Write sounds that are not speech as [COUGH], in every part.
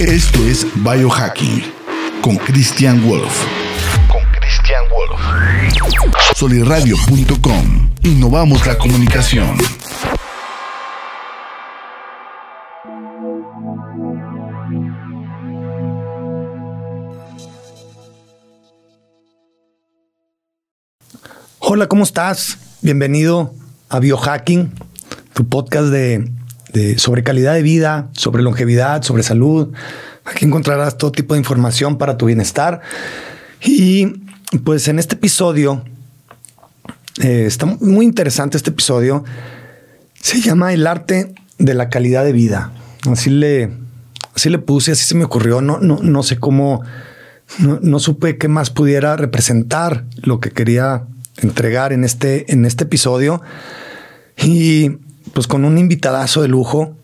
Esto es Biohacking con Christian Wolf. Con Christian Wolf. Soliradio.com. Innovamos la comunicación. Hola, ¿cómo estás? Bienvenido a Biohacking, tu podcast de, de- sobre calidad de vida, sobre longevidad, sobre salud. Aquí encontrarás todo tipo de información para tu bienestar. Y pues en este episodio, eh, está muy interesante este episodio. Se llama El arte de la calidad de vida. Así le, así le puse, así se me ocurrió. No, no, no sé cómo, no, no supe qué más pudiera representar lo que quería entregar en este, en este episodio. Y pues con un invitadazo de lujo,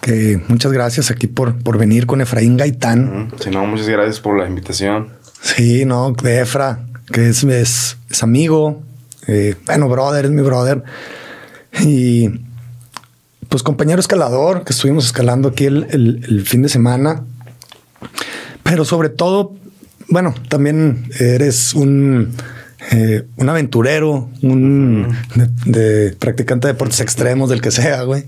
que muchas gracias aquí por, por venir con Efraín Gaitán. Si no, muchas gracias por la invitación. Sí, no, de Efra, que es, es, es amigo, eh, bueno, brother, es mi brother. Y pues compañero escalador, que estuvimos escalando aquí el, el- el fin de semana. Pero sobre todo, bueno, también eres un, eh, un aventurero, un de, de practicante de deportes extremos, del que sea, güey.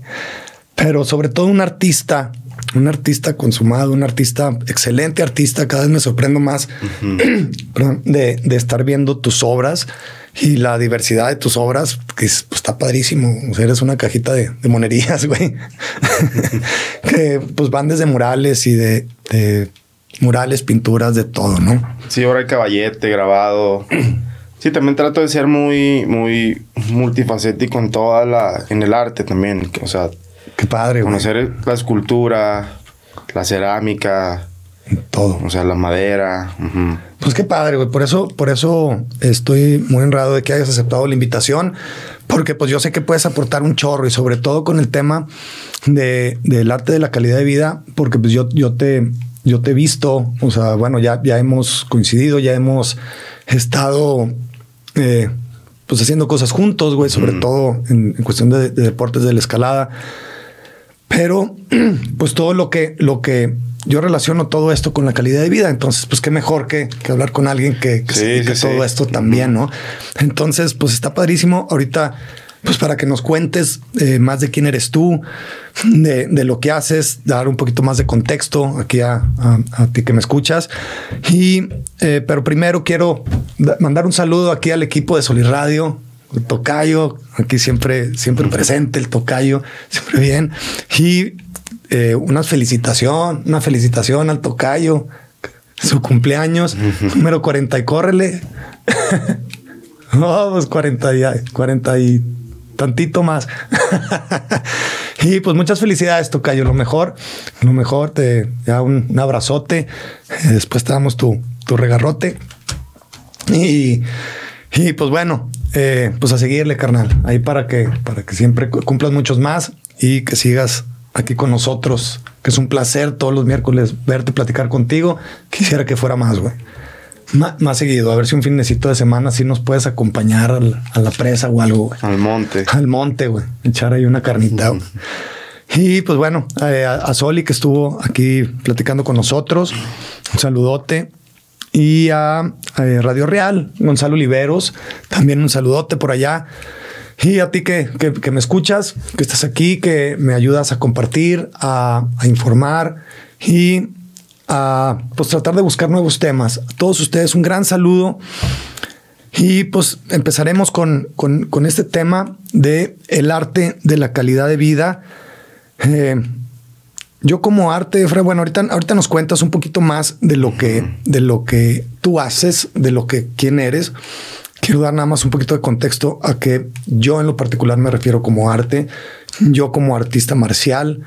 Pero sobre todo un artista, un artista consumado, un artista, excelente artista. Cada vez me sorprendo más [CLEARS THROAT] perdón, de, de estar viendo tus obras y la diversidad de tus obras, que es- pues, está padrísimo. O sea, eres una cajita de, de monerías, [LAUGHS] güey. [LAUGHS] que pues van desde murales y de, de murales, pinturas, de todo, ¿no? Sí, ahora hay caballete, grabado. [CLEARS THROAT] Sí, también trato de ser muy, muy multifacético en toda la, en el arte también. O sea, Qué padre, güey. conocer la escultura, la cerámica, Todo. o sea, la madera. Pues qué padre, güey. Por eso, por eso estoy muy honrado de que hayas aceptado la invitación, porque pues yo sé que puedes aportar un chorro y sobre todo con el tema de, del arte de la calidad de vida, porque pues yo, yo te, yo te he visto, o sea, bueno, ya, ya hemos coincidido, ya hemos estado eh, pues haciendo cosas juntos, güey, sobre todo en, en cuestión de, de deportes de la escalada. Pero, [CLEARS THROAT] pues todo lo que, lo que yo relaciono todo esto con la calidad de vida. Entonces, pues qué mejor que, que hablar con alguien que, que Sí, se dedique sí, a todo sí. esto también, ¿no? Entonces, pues está padrísimo. Ahorita, pues para que nos cuentes eh, más de quién eres tú, de, de lo que haces, dar un poquito más de contexto aquí a, a- a ti que me escuchas. Y, eh, pero primero quiero da- mandar un saludo aquí al equipo de Solir Radio, el tocayo, aquí siempre, siempre presente el tocayo, siempre bien. Y eh, una felicitación, una felicitación al tocayo, su cumpleaños, número 40 y córrele. [LAUGHS] No, pues 40 y, 40 y tantito más. [LAUGHS] y pues muchas felicidades, Tocayo. Lo mejor, lo mejor, te ya un, abrazote. Eh, Después te damos tu, tu regarrote. Y, y pues bueno, eh, pues a seguirle, carnal. Ahí para que, para que siempre cu- cumplas muchos más y que sigas aquí con nosotros, que es un placer todos los miércoles verte, platicar contigo. Quisiera que fuera más, güey. Más seguido, a ver si un finecito de semana sí nos puedes acompañar al- a la presa o algo, güey. Al monte. Al monte, güey. Echar ahí una carnita. güey. [LAUGHS] Y pues bueno, eh, a, a Soli que estuvo aquí platicando con nosotros. Un saludote. Y a, eh, Radio Real, Gonzalo Oliveros, también un saludote por allá. Y a ti que, que- que me escuchas, que estás aquí, que me ayudas a compartir, a, a informar y a pues tratar de buscar nuevos temas. A todos ustedes un gran saludo. Y pues empezaremos con, con- con este tema de el arte de la calidad de vida. Eh, yo como arte, Efra, bueno, ahorita, ahorita nos cuentas un poquito más de lo que, de lo que tú haces, de lo que quién eres. Quiero dar nada más un poquito de contexto a que yo en lo particular me refiero como arte. Yo como artista marcial,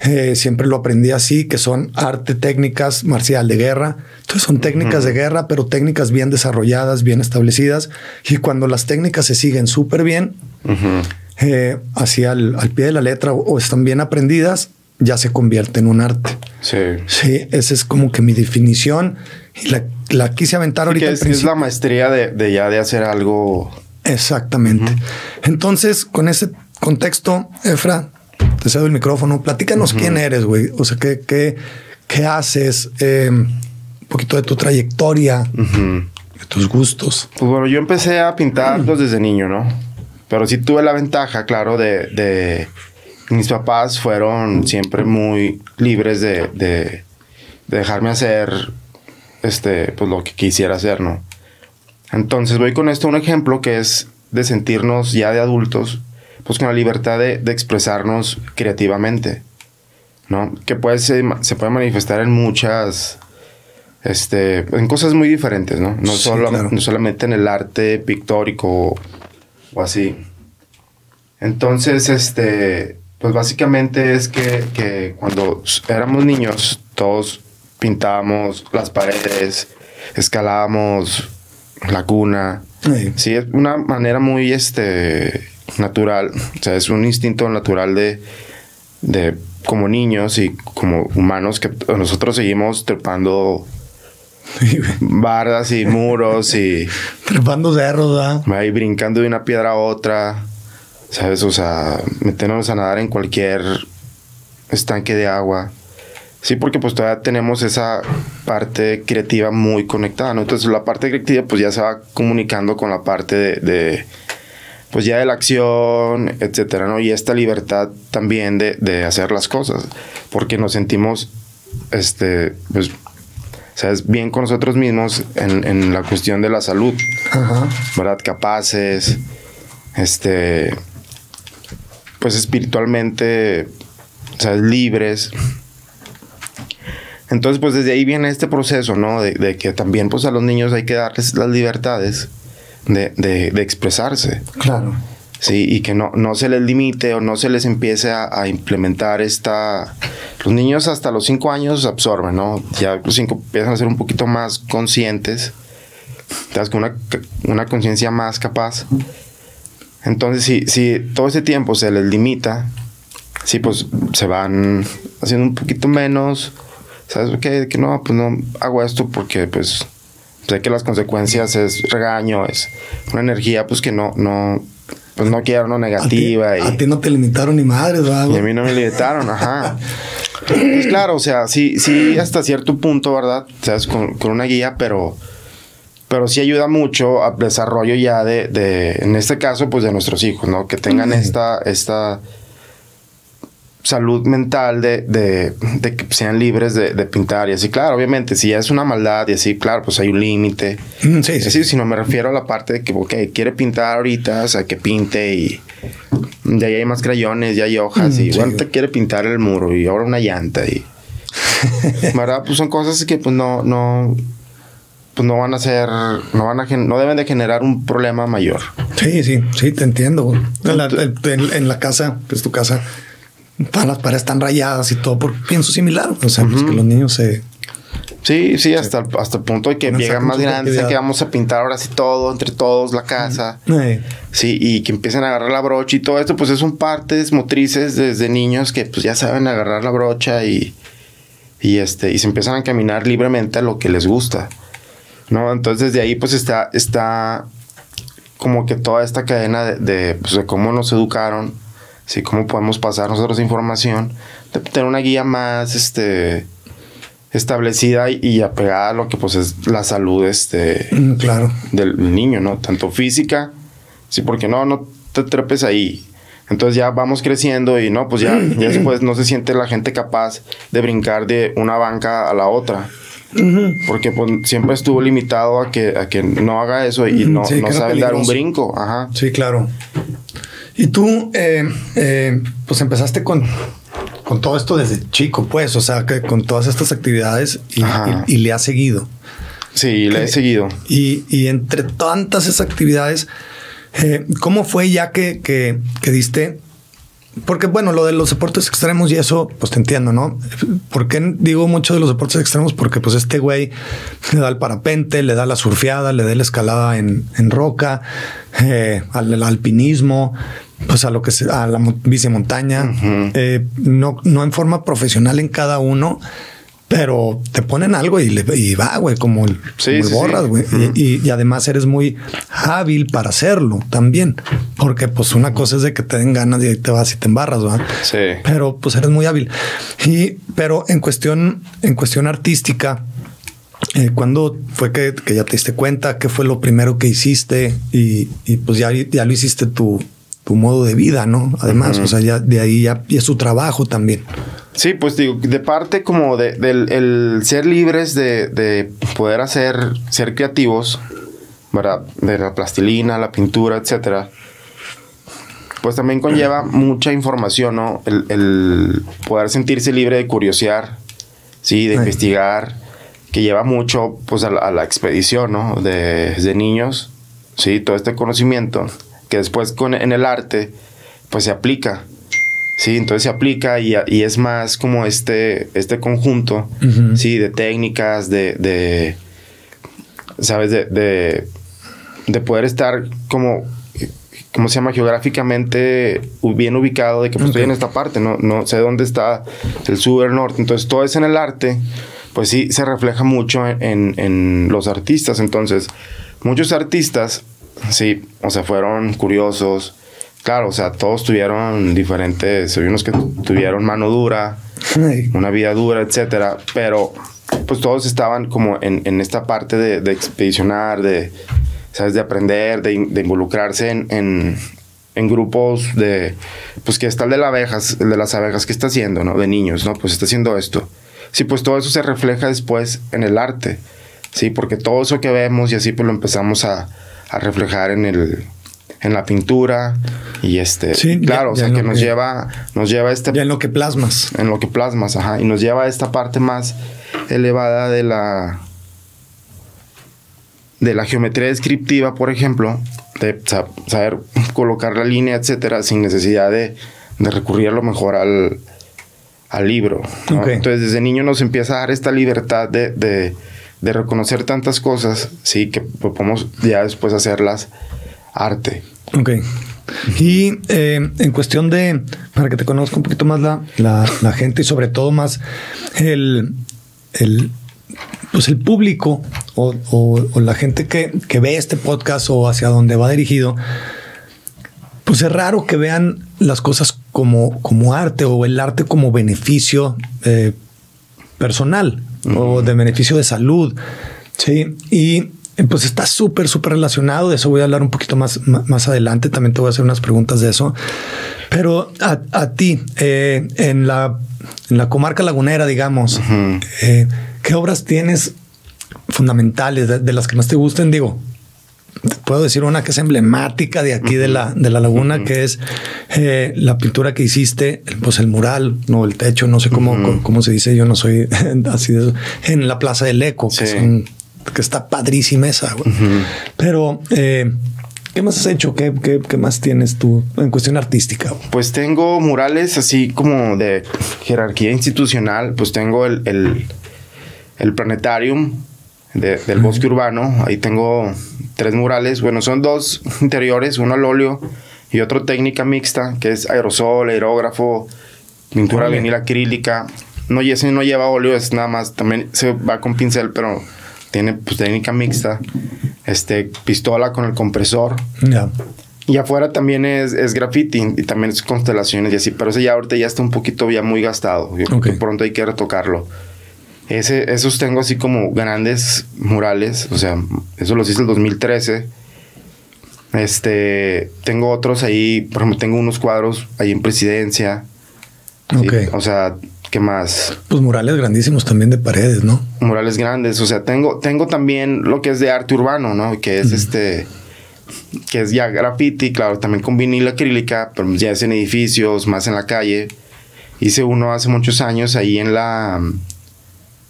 eh, siempre lo aprendí así, que son arte, técnicas marcial de guerra. Entonces son técnicas de guerra, pero técnicas bien desarrolladas, bien establecidas. Y cuando las técnicas se siguen súper bien, eh, así al, al pie de la letra o, o están bien aprendidas, ya se convierte en un arte. Sí. Sí, esa es como que mi definición. Y la, la quise aventar ahorita Que es, es la maestría de, de ya de hacer algo. Exactamente. Entonces, con ese contexto, Efra, te cedo el micrófono. Platícanos quién eres, güey. O sea, qué, qué, qué haces, eh, un poquito de tu trayectoria, de tus gustos. Pues bueno, yo empecé a pintarlos desde niño, ¿no? Pero sí tuve la ventaja, claro, de, de mis papás fueron siempre muy libres de, de, de dejarme hacer este, pues lo que quisiera hacer, ¿no? Entonces voy con esto un ejemplo que es de sentirnos ya de adultos, pues con la libertad de, de expresarnos creativamente, ¿no? Que puede ser, se puede manifestar en muchas, este, en cosas muy diferentes, ¿no? No, Sí, solo, claro. no solamente en el arte pictórico o, o así. Entonces, este, pues básicamente es que, que cuando éramos niños, todos pintábamos las paredes, escalábamos la cuna. Sí. Sí, es una manera muy este, natural, o sea, es un instinto natural de, de como niños y como humanos que nosotros seguimos trepando bardas y muros y [LAUGHS] Trepando cerros, ¿verdad? ahí brincando de una piedra a otra, ¿sabes? O sea, meternos a nadar en cualquier estanque de agua. Sí, porque pues todavía tenemos esa parte creativa muy conectada, ¿no? Entonces la parte creativa pues ya se va comunicando con la parte de, de, pues ya de la acción, etcétera, ¿no? Y esta libertad también de, de hacer las cosas, porque nos sentimos, este, pues, ¿sabes? Bien con nosotros mismos en, en la cuestión de la salud. Ajá. ¿verdad? Capaces, este, pues espiritualmente, sea, libres. Entonces, pues desde ahí viene este proceso, ¿no? De, de que también, pues a los niños hay que darles las libertades de, de- de expresarse, Claro. ¿sí? Y que no, no se les limite o no se les empiece a, a implementar esta... Los niños hasta los cinco años absorben, ¿no? Ya los cinco empiezan a ser un poquito más conscientes estás con una, una conciencia más capaz. Entonces, si, si todo ese tiempo se les limita, sí, pues se van haciendo un poquito menos. ¿Sabes qué? Que no, pues no hago esto porque, pues, sé que las consecuencias es regaño, es una energía, pues, que no, no, pues no quiero, no A ti, negativa. y, a ti no te limitaron ni madres, ¿verdad? y a mí no me limitaron, ajá. Pues claro, o sea, sí, sí, hasta cierto punto, ¿verdad? ¿Sabes? Con, con una guía, pero, pero sí ayuda mucho al desarrollo ya de, de, en este caso, pues de nuestros hijos, ¿no? Que tengan esta, esta salud mental de, de, de que sean libres de, de pintar y así. Claro, obviamente, si ya es una maldad y así, claro, pues hay un límite. Mm, Sí, sí. decir, si no me refiero a la parte de que, ok, quiere pintar ahorita, o sea, que pinte y ahí hay más crayones, ya hay hojas Mm, y sí. bueno, te quiere pintar el muro y ahora una llanta y... [LAUGHS] ¿Verdad? Pues son cosas que pues no, no, pues no van a ser, no van a, no deben de generar un problema mayor. Sí, sí, sí, te entiendo. En la, en- en la casa, que es tu casa, todas las paredes están rayadas y todo, por pienso similar. O sea, pues que los niños se. Sí, sí, hasta, El, hasta el punto de que llegan más grandes, de que vamos a pintar ahora sí todo, entre todos, la casa. Sí, y que empiecen a agarrar la brocha y todo esto, pues son partes motrices desde niños que pues ya saben agarrar la brocha y, y este, y se empiezan a caminar libremente a lo que les gusta. ¿No? Entonces de ahí pues está, está como que toda esta cadena de, de, pues, de cómo nos educaron, sí, cómo podemos pasar nosotros información, de tener una guía más este establecida y, y apegada a lo que pues es la salud este mm, claro. del niño, ¿no? Tanto física, sí, porque no, no te trepes ahí. Entonces ya vamos creciendo y no, pues ya, [CLEARS THROAT] ya después no se siente la gente capaz de brincar de una banca a la otra. Porque pues, siempre estuvo limitado a que, a que no haga eso y no, sí, no sabe dar un brinco. Ajá. Sí, claro. Y tú, eh, eh, pues empezaste con, con todo esto desde chico, pues, o sea, que con todas estas actividades y, Ajá. y- y le has seguido. Sí, le he seguido. Y, y entre tantas esas actividades, eh, ¿cómo fue ya que, que, que diste? Porque bueno, lo de los deportes extremos y eso, pues te entiendo, ¿no? ¿Por qué digo mucho de los deportes extremos? Porque pues este güey le da el parapente, le da la surfeada, le da la escalada en, en roca, eh, al, al alpinismo, pues a lo que se, a la mo- bicimontaña, Ujú. eh, no, no en forma profesional en cada uno, pero te ponen algo y, le, y va, güey, como el, Sí, como el sí, sí. borras, güey. Y, y- y además eres muy hábil para hacerlo también, porque pues una cosa es de que te den ganas y ahí te vas y te embarras, ¿verdad? Sí. Pero pues eres muy hábil. Y, pero en cuestión, en cuestión artística, eh, ¿cuándo fue que, que ya te diste cuenta? ¿Qué fue lo primero que hiciste? Y, y, pues ya, ya lo hiciste tu, tu modo de vida, ¿no? Además, o sea, ya de ahí ya y es su trabajo también. Sí, pues digo, de parte como de, del el ser libres de, de poder hacer, ser creativos, ¿verdad? De la plastilina, la pintura, etcétera. Pues también conlleva mucha información, ¿no? El, el poder sentirse libre de curiosear, sí, de Ay. investigar, que lleva mucho, pues, a la, a la expedición, ¿no? De, de niños, sí, todo este conocimiento, que después con, en el arte, pues se aplica. Sí, entonces se aplica y, y es más como este, este conjunto, sí, de técnicas, de, de ¿sabes? De, de, de poder estar como, ¿cómo se llama? Geográficamente bien ubicado, de que pues, estoy en esta parte, no, no sé dónde está el sur, el norte. Entonces todo eso en el arte, pues sí, se refleja mucho en, en- en los artistas. Entonces, muchos artistas, sí, o sea, fueron curiosos. Claro, o sea, todos tuvieron diferentes, hay unos que tuvieron mano dura, una vida dura, etcétera, pero pues todos estaban como en, en esta parte de, de expedicionar, de, ¿sabes? de aprender, de, de involucrarse en, en, en grupos de, pues que está el de las abejas, el de las abejas, ¿qué está haciendo, no? De niños, ¿no? Pues está haciendo esto. Sí, pues todo eso se refleja después en el arte, sí, porque todo eso que vemos y así pues lo empezamos a, a reflejar en el en la pintura y este Sí, ya- claro o sea que nos que- lleva nos lleva este ya en lo que plasmas. en lo que plasmas, ajá, y nos lleva a esta parte más elevada de la de la geometría descriptiva, por ejemplo, de sa- saber colocar la línea, etcétera, sin necesidad de, de recurrir a lo mejor al, al libro. Entonces, desde niño nos empieza a dar esta libertad de, de, de reconocer tantas cosas, sí, que podemos ya después hacerlas arte. Ok. Y eh, en cuestión de, para que te conozca un poquito más la, la, la gente y sobre todo más el, el, pues el público o, o- la gente que, que ve este podcast o hacia donde va dirigido, pues es raro que vean las cosas como, como arte o el arte como beneficio eh, personal o de beneficio de salud. Sí, y eh, pues está súper, súper relacionado. De eso voy a hablar un poquito más, más adelante. También te voy a hacer unas preguntas de eso. Pero a, a ti, eh, en, la, en la comarca lagunera, digamos, eh, ¿qué obras tienes fundamentales de, de las que más te gusten? Digo, puedo decir una que es emblemática de aquí de la de la laguna, que es eh, la pintura que hiciste, pues el mural, no el techo, no sé cómo, cómo, cómo se dice, yo no soy [LAUGHS] así de eso, en la Plaza del Eco, que, son- que está padrísima esa. Pero, eh, ¿qué más has hecho? ¿Qué, qué, qué más tienes tú en cuestión artística? Pues tengo murales así como de jerarquía institucional. Pues tengo el, el, el planetarium de- del bosque urbano. Ahí tengo tres murales. Bueno, son dos interiores, uno al óleo y otro técnica mixta, que es aerosol, aerógrafo, pintura vinil acrílica. No, ese no lleva óleo, es nada más, también se va con pincel, pero tiene pues técnica mixta. Este, pistola con el compresor. Ya. Y afuera también es, es graffiti y también es constelaciones y así, pero ese ya ahorita ya está un poquito ya muy gastado. Yo creo que pronto hay que retocarlo. Ese, esos tengo así como grandes murales, o sea, eso los hice el 2013. Este, tengo otros ahí, por ejemplo, tengo unos cuadros ahí en Presidencia. ¿sí? Ok. O sea, ¿qué más? Pues murales grandísimos también de paredes, ¿no? murales grandes. O sea, tengo, tengo también lo que es de arte urbano, ¿no? Que es este. Que es ya graffiti, claro, también con vinil acrílica, pero ya es en edificios, más en la calle. Hice uno hace muchos años ahí en la.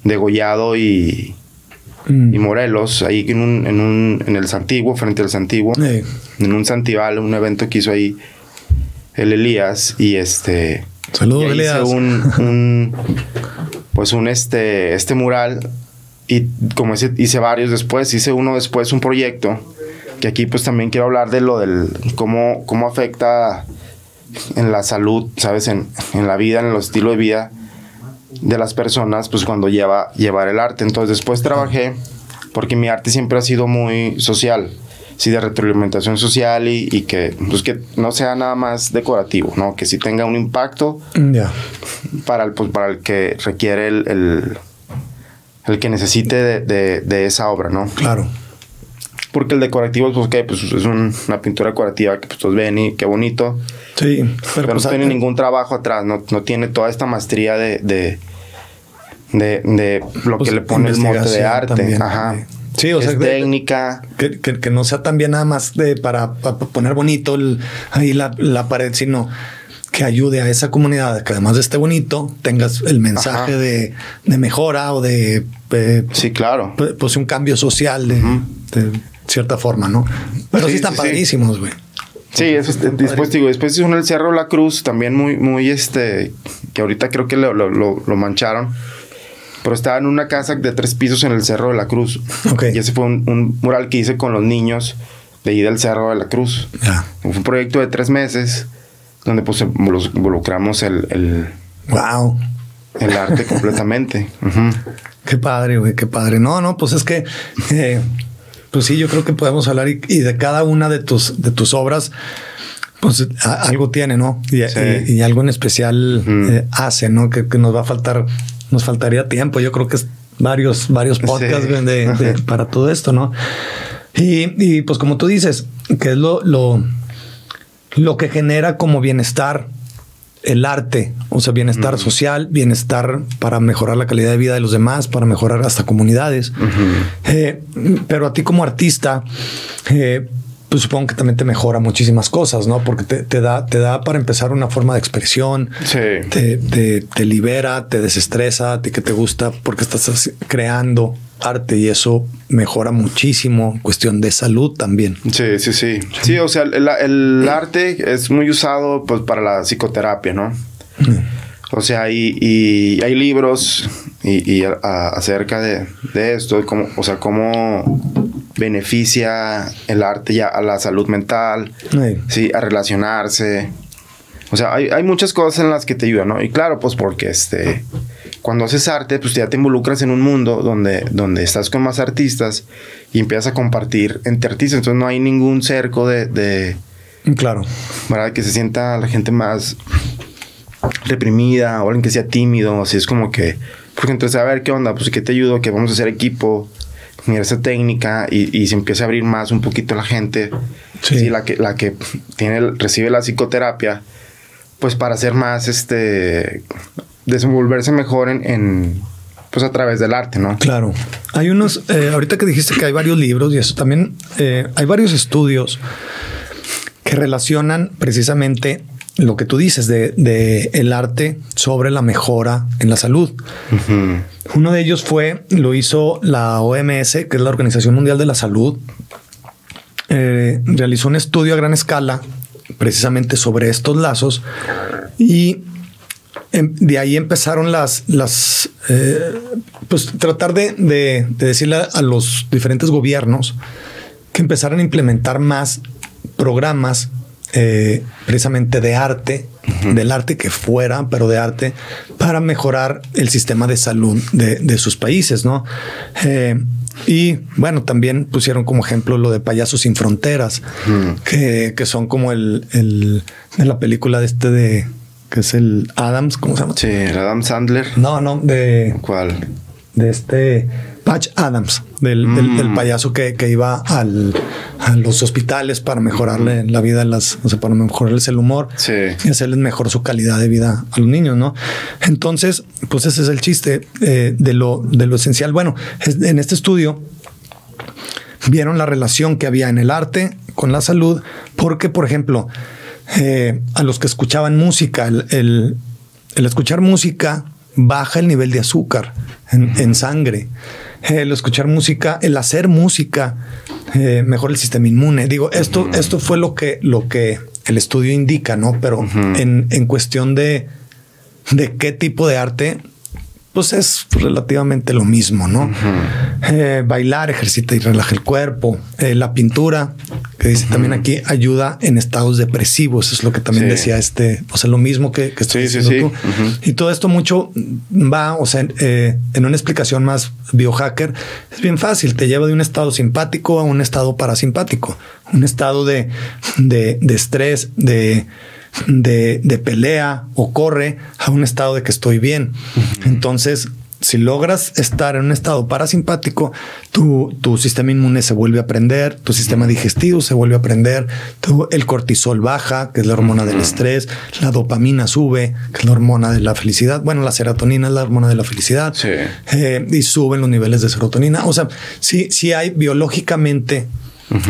Degollado y, Mm. y Morelos, ahí en, un, en, un, en el Santiguo, frente al Santiguo, en un Santival, un evento que hizo ahí el Elías. Y este. Saludos, Y Elías. hice un, [LAUGHS] un- pues un este, este mural y como hice, hice varios después, hice uno después, un proyecto, que aquí pues también quiero hablar de lo del, cómo, cómo afecta en la salud, ¿sabes? En, en la vida, en el estilo de vida, de las personas, pues cuando lleva llevar el arte. Entonces después trabajé porque mi arte siempre ha sido muy social, sí de retroalimentación social y, y que pues que no sea nada más decorativo, ¿no? Que sí tenga un impacto para el, pues, para el que requiere el, el, el que necesite de, de- de esa obra, ¿no? Claro. Porque el decorativo, pues, ¿qué? Pues es un- una pintura decorativa que pues todos ven y qué bonito. Sí. Pero, pues, no tiene ah, ningún trabajo atrás, no, no tiene toda esta maestría de, de, de, de lo Pues, que le pone el mote de arte. también. Ajá. Sí, o sea, es técnica. Que, que- que no sea también nada más de para, para poner bonito el- ahí la, la pared, sino que ayude a esa comunidad, que además de esté bonito, tengas el mensaje de, de mejora o de eh, Sí, claro. pues, un cambio social de, de cierta forma, ¿no? Pero sí, Sí, están sí, padrísimos, güey. Sí, eso es- después digo, después hizo uno el Cerro la Cruz, también muy, muy este, que ahorita creo que lo, lo- lo mancharon. Pero estaba en una casa de tres pisos en el Cerro de la Cruz. Y ese fue un, un mural que hice con los niños de ahí del Cerro de la Cruz. Fue un proyecto de tres meses donde pues los involucramos el, el, Wow. el arte [LAUGHS] completamente. Qué padre, güey, qué padre. No, no, pues es que, eh, pues sí, yo creo que podemos hablar y, y de cada una de tus, de tus obras, pues a- algo tiene, ¿no? Y, Sí. y- y algo en especial eh, hace, ¿no? Que, que nos va a faltar, nos faltaría tiempo. Yo creo que es varios, varios podcasts Sí. güey, de- de- [LAUGHS] para todo esto, ¿no? Y, y, pues como tú dices, que es lo, lo, lo que genera como bienestar el arte, o sea, bienestar social, bienestar para mejorar la calidad de vida de los demás, para mejorar hasta comunidades. Eh, pero a ti como artista, eh, pues supongo que también te mejora muchísimas cosas, ¿no? Porque te, te da, te da para empezar una forma de expresión, Sí. te, te- te libera, te desestresa, a ti que te gusta, porque estás creando arte y eso mejora muchísimo. Cuestión de salud también. Sí, sí, sí. Sí, o sea, el, el arte es muy usado pues, para la psicoterapia, ¿no? O sea, y, y hay libros y, y a- a- acerca de, de esto, y cómo, o sea, cómo beneficia el arte ya a la salud mental, Sí. sí, a relacionarse. O sea, hay, hay muchas cosas en las que te ayudan, ¿no? Y claro, pues porque este, cuando haces arte, pues ya te involucras en un mundo donde, donde estás con más artistas y empiezas a compartir entre artistas. Entonces no hay ningún cerco de, de Claro. ¿verdad? Que se sienta la gente más reprimida o alguien que sea tímido. Así es como que, porque entonces, a ver, ¿qué onda? Pues, ¿qué te ayudo? Que vamos a hacer equipo, mira esa técnica y, y se empieza a abrir más un poquito la gente. Sí. Sí, la que, la que tiene, recibe la psicoterapia, pues para hacer más, este, desenvolverse mejor en, en, pues a través del arte, ¿no? Claro. Hay unos, eh, ahorita que dijiste que hay varios libros y eso también, eh, hay varios estudios que relacionan precisamente lo que tú dices de, de el arte sobre la mejora en la salud. Uno de ellos fue, lo hizo la OMS, que es la Organización Mundial de la Salud. Eh, realizó un estudio a gran escala precisamente sobre estos lazos y em- de ahí empezaron las, las eh, pues tratar de, de- de decirle a los diferentes gobiernos que empezaran a implementar más programas eh, precisamente de arte, del arte que fuera, pero de arte, para mejorar el sistema de salud de, de sus países, ¿no? Eh, y bueno, también pusieron como ejemplo lo de Payasos sin Fronteras, que, que son como el, el de la película de este de que es el Adams, ¿cómo se llama? Sí, el Adam Sandler. No, no, de ¿Cuál? de este Patch Adams, del, del- Mm. del payaso que, que iba al, a los hospitales para mejorarle la vida, a las, o sea, para mejorarles el humor Sí. y hacerles mejor su calidad de vida a los niños, ¿no? Entonces, pues ese es el chiste eh, de, lo, de lo esencial. Bueno, es- en este estudio vieron la relación que había en el arte con la salud, porque, por ejemplo, eh, a los que escuchaban música, el, el- el escuchar música baja el nivel de azúcar en, en sangre. El escuchar música, el hacer música, eh, mejora el sistema inmune. Digo, esto, esto fue lo que, lo que el estudio indica, ¿no? Pero en, en cuestión de, de qué tipo de arte, pues es relativamente lo mismo, ¿no? Eh, bailar, ejercita y relaja el cuerpo. Eh, la pintura, que dice también aquí ayuda en estados depresivos, es lo que también decía este, o sea, lo mismo que, que estoy diciendo tú. Y todo esto mucho va, o sea, eh, en una explicación más biohacker, es bien fácil, te lleva de un estado simpático a un estado parasimpático, un estado de, de, de estrés, de de, de, pelea o corre a un estado de que estoy bien. Entonces, si logras estar en un estado parasimpático, tu, tu sistema inmune se vuelve a prender, tu sistema digestivo se vuelve a prender, el cortisol baja, que es la hormona del estrés, la dopamina sube, que es la hormona de la felicidad. Bueno, la serotonina es la hormona de la felicidad eh, y suben los niveles de serotonina. O sea, sí, sí hay biológicamente,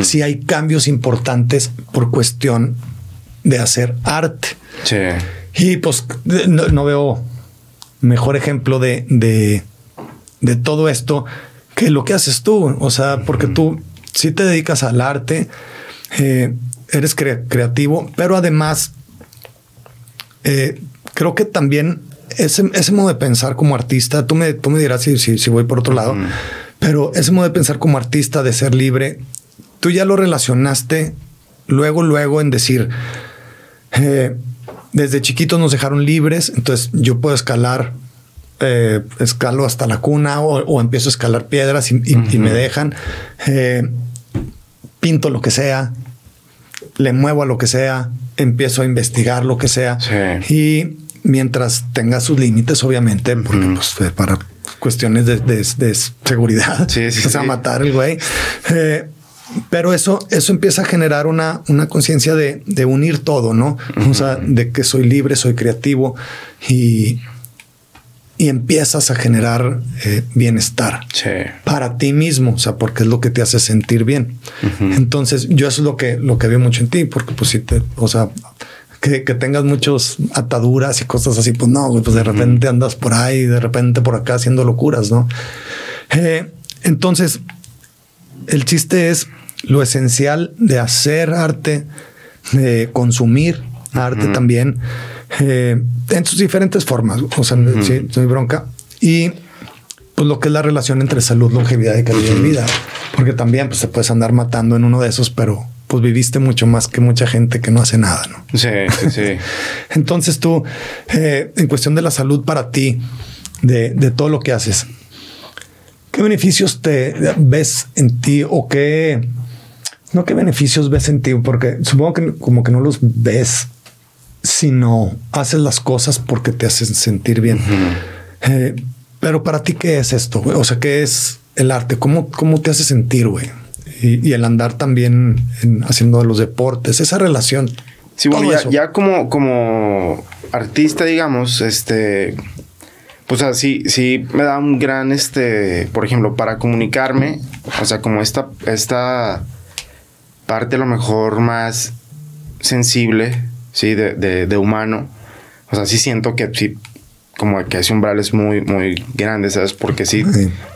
sí hay cambios importantes por cuestión de hacer arte. Sí. Y pues no veo mejor ejemplo de, de, todo esto que lo que haces tú. O sea, porque tú si te dedicas al arte, eh, eres creativo, pero además eh, creo que también ese, ese, modo de pensar como artista, tú me, tú me dirás si, si, voy por otro lado, pero ese modo de pensar como artista, de ser libre, tú ya lo relacionaste luego, luego en decir, eh, desde chiquitos nos dejaron libres, entonces yo puedo escalar, eh, escalo hasta la cuna o, empiezo a escalar piedras y, me dejan, eh, pinto lo que sea, le muevo a lo que sea, empiezo a investigar lo que sea. Y mientras tenga sus límites, obviamente, porque pues, para cuestiones de, seguridad, sí, sí, [LAUGHS] matar el güey. Eh, pero eso, eso empieza a generar una, una conciencia de, unir todo, ¿no? O sea, de que soy libre, soy creativo y, y empiezas a generar eh, bienestar para ti mismo, o sea, porque es lo que te hace sentir bien. Entonces, yo eso es lo que, lo que veo mucho en ti, porque pues si te, o sea, que, tengas muchas ataduras y cosas así, pues no, pues de repente andas por ahí, de repente por acá haciendo locuras, ¿no? Eh, entonces, el chiste es lo esencial de hacer arte, de consumir arte también, eh, en sus diferentes formas. O sea, sí, soy bronca. Y pues lo que es la relación entre salud, longevidad y calidad de vida. Porque también pues, te puedes andar matando en uno de esos, pero pues viviste mucho más que mucha gente que no hace nada, ¿no? Sí, sí, sí. [LAUGHS] Entonces tú, eh, en cuestión de la salud para ti, de, de todo lo que haces, ¿Qué beneficios te ves en ti o qué, no qué beneficios ves en ti? Porque supongo que como que no los ves, sino haces las cosas porque te hacen sentir bien. Eh, pero para ti, ¿qué es esto? O sea, ¿qué es el arte? ¿Cómo, cómo te hace sentir, güey? Y, el andar también haciendo los deportes, esa relación. Sí, bueno, ya, ya, como, como artista, digamos, este, pues así, sí me da un gran, este, por ejemplo, para comunicarme, o sea, como esta, esta parte a lo mejor más sensible, sí, de, de, humano, o sea, sí siento que sí, como que ese umbral es muy, muy grande, ¿sabes? Porque sí,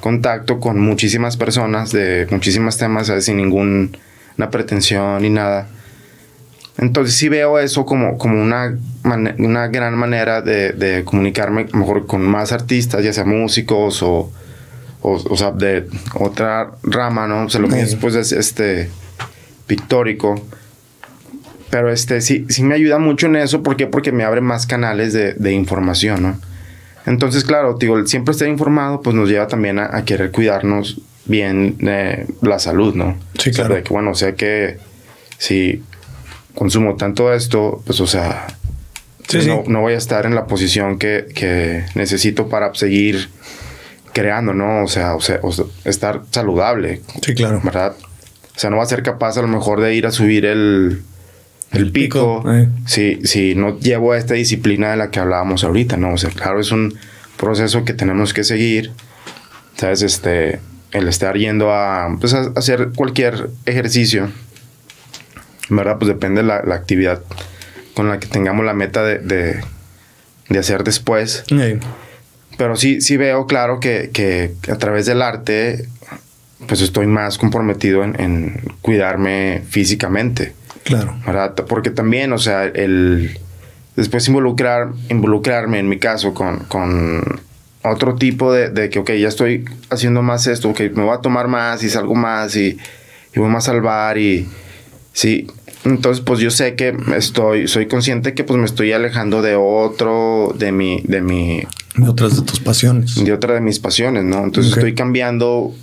contacto con muchísimas personas de muchísimas temas, ¿sabes? Sin ninguna pretensión ni nada. Entonces sí veo eso como, como una, una gran manera de, comunicarme mejor con más artistas, ya sea músicos o, o, sea, de otra rama, ¿no? O sea, lo que después es este pictórico. Pero este sí, sí me ayuda mucho en eso. ¿Por qué? Porque me abre más canales de, información, ¿no? Entonces, claro, digo, siempre estar informado, pues nos lleva también a, querer cuidarnos bien la salud, ¿no? Sí, claro. de que, bueno, o sea que si consumo tanto esto, pues o sea, no, voy a estar en la posición que, necesito para seguir creando, ¿no? O sea, o sea, estar saludable. Sí, claro. ¿Verdad? O sea, no va a ser capaz a lo mejor de ir a subir el, el, pico, eh. si, si no llevo esta disciplina de la que hablábamos ahorita, ¿no? O sea, claro, es un proceso que tenemos que seguir. ¿Sabes? Este, el estar yendo a, pues, a hacer cualquier ejercicio ¿verdad? Pues depende de la, actividad con la que tengamos la meta de, hacer después. Pero sí, sí veo claro que, a través del arte, pues estoy más comprometido en, cuidarme físicamente. Claro. ¿verdad? Porque también, o sea, el después involucrar, involucrarme en mi caso con, con otro tipo de, de, que, ok, ya estoy haciendo más esto, que me voy a tomar más y salgo más y, y voy más a salvar y Sí, entonces pues yo sé que estoy, soy consciente que pues me estoy alejando de otro, de mi, de mi... De otras de tus pasiones. De otra de mis pasiones, ¿no? Entonces estoy cambiando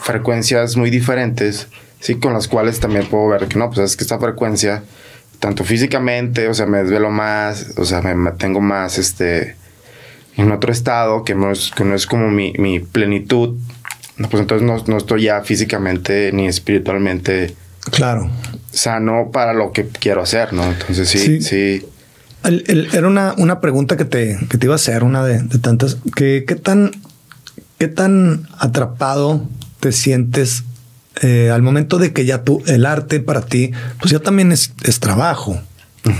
frecuencias muy diferentes, sí, con las cuales también puedo ver que no, pues es que esta frecuencia, tanto físicamente, o sea, me desvelo más, o sea, me mantengo más, este, en otro estado que no es, que no es como mi, mi plenitud, pues entonces no, no estoy ya físicamente ni espiritualmente Claro. Sano para lo que quiero hacer, ¿no? Entonces sí, sí. era una, una, pregunta que te, que te iba a hacer, una de, tantas. ¿Qué, ¿Qué, tan, ¿Qué tan atrapado te sientes eh, al momento de que ya tú, el arte para ti, pues ya también es, es trabajo?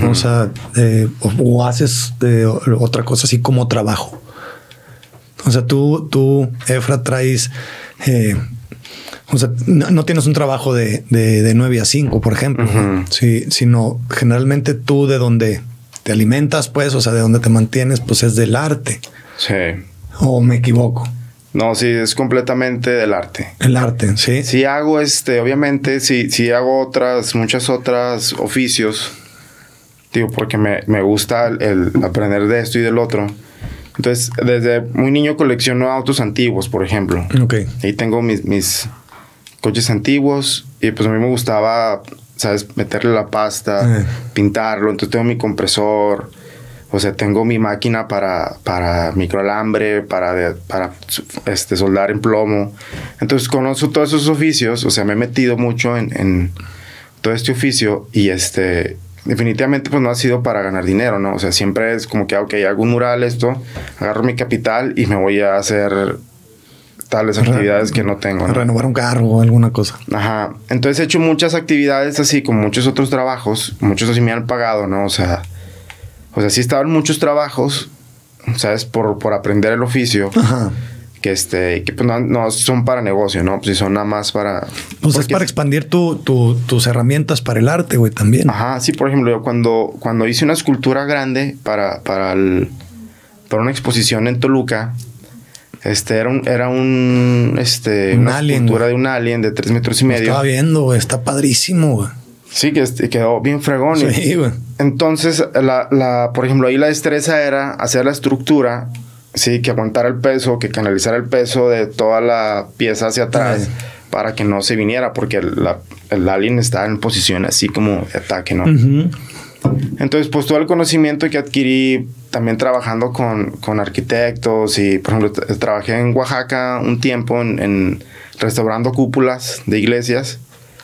O sea, eh, o, haces otra cosa así como trabajo. O sea, tú, tú, Efra, traes eh, o sea, no, tienes un trabajo de, de, 9 a 5, por ejemplo, sí, sino generalmente tú de donde te alimentas, pues, o sea, de donde te mantienes, pues es del arte. Sí. ¿O me equivoco? No, sí, es completamente del arte. El arte, sí. Sí hago, este, obviamente, sí, sí hago otras, muchas otras oficios, digo, porque me, me gusta el, aprender de esto y del otro. Entonces, desde muy niño colecciono autos antiguos, por ejemplo. Ok. Ahí tengo mis, mis coches antiguos y pues a mí me gustaba, ¿sabes? Meterle la pasta, eh. pintarlo. Entonces tengo mi compresor, o sea, tengo mi máquina para, para microalambre, para, para este, soldar en plomo. Entonces conozco todos esos oficios, o sea, me he metido mucho en, en todo este oficio y este definitivamente pues no ha sido para ganar dinero, ¿no? O sea, siempre es como que, ok, hago un mural, esto, agarro mi capital y me voy a hacer tales actividades que no tengo. Renovar un carro o alguna cosa. Ajá. Entonces he hecho muchas actividades así, como muchos otros trabajos. Muchos así me han pagado, ¿no? O sea, o sea, sí estaban muchos trabajos, ¿sabes? Por, por aprender el oficio. Ajá. Que, este, que pues no, son para negocio, ¿no? Pues son nada más para... Pues es para expandir tu, tus herramientas para el arte, güey, también. Ajá, sí, por ejemplo, yo cuando, cuando hice una escultura grande para, para, el, para una exposición en Toluca, este era un, era un este, una escultura de un alien de tres metros y medio. estaba viendo, güey. Está padrísimo, güey. Sí, que este, quedó bien fregón. Sí, güey. Entonces, la, la, por ejemplo, ahí la destreza era hacer la estructura, sí, que aguantara el peso, que canalizara el peso de toda la pieza hacia atrás para que no se viniera, porque el alien estaba en posición así como de ataque, ¿no? Entonces, pues todo el conocimiento que adquirí también trabajando con, con arquitectos y, por ejemplo, trabajé en Oaxaca un tiempo en, restaurando cúpulas de iglesias,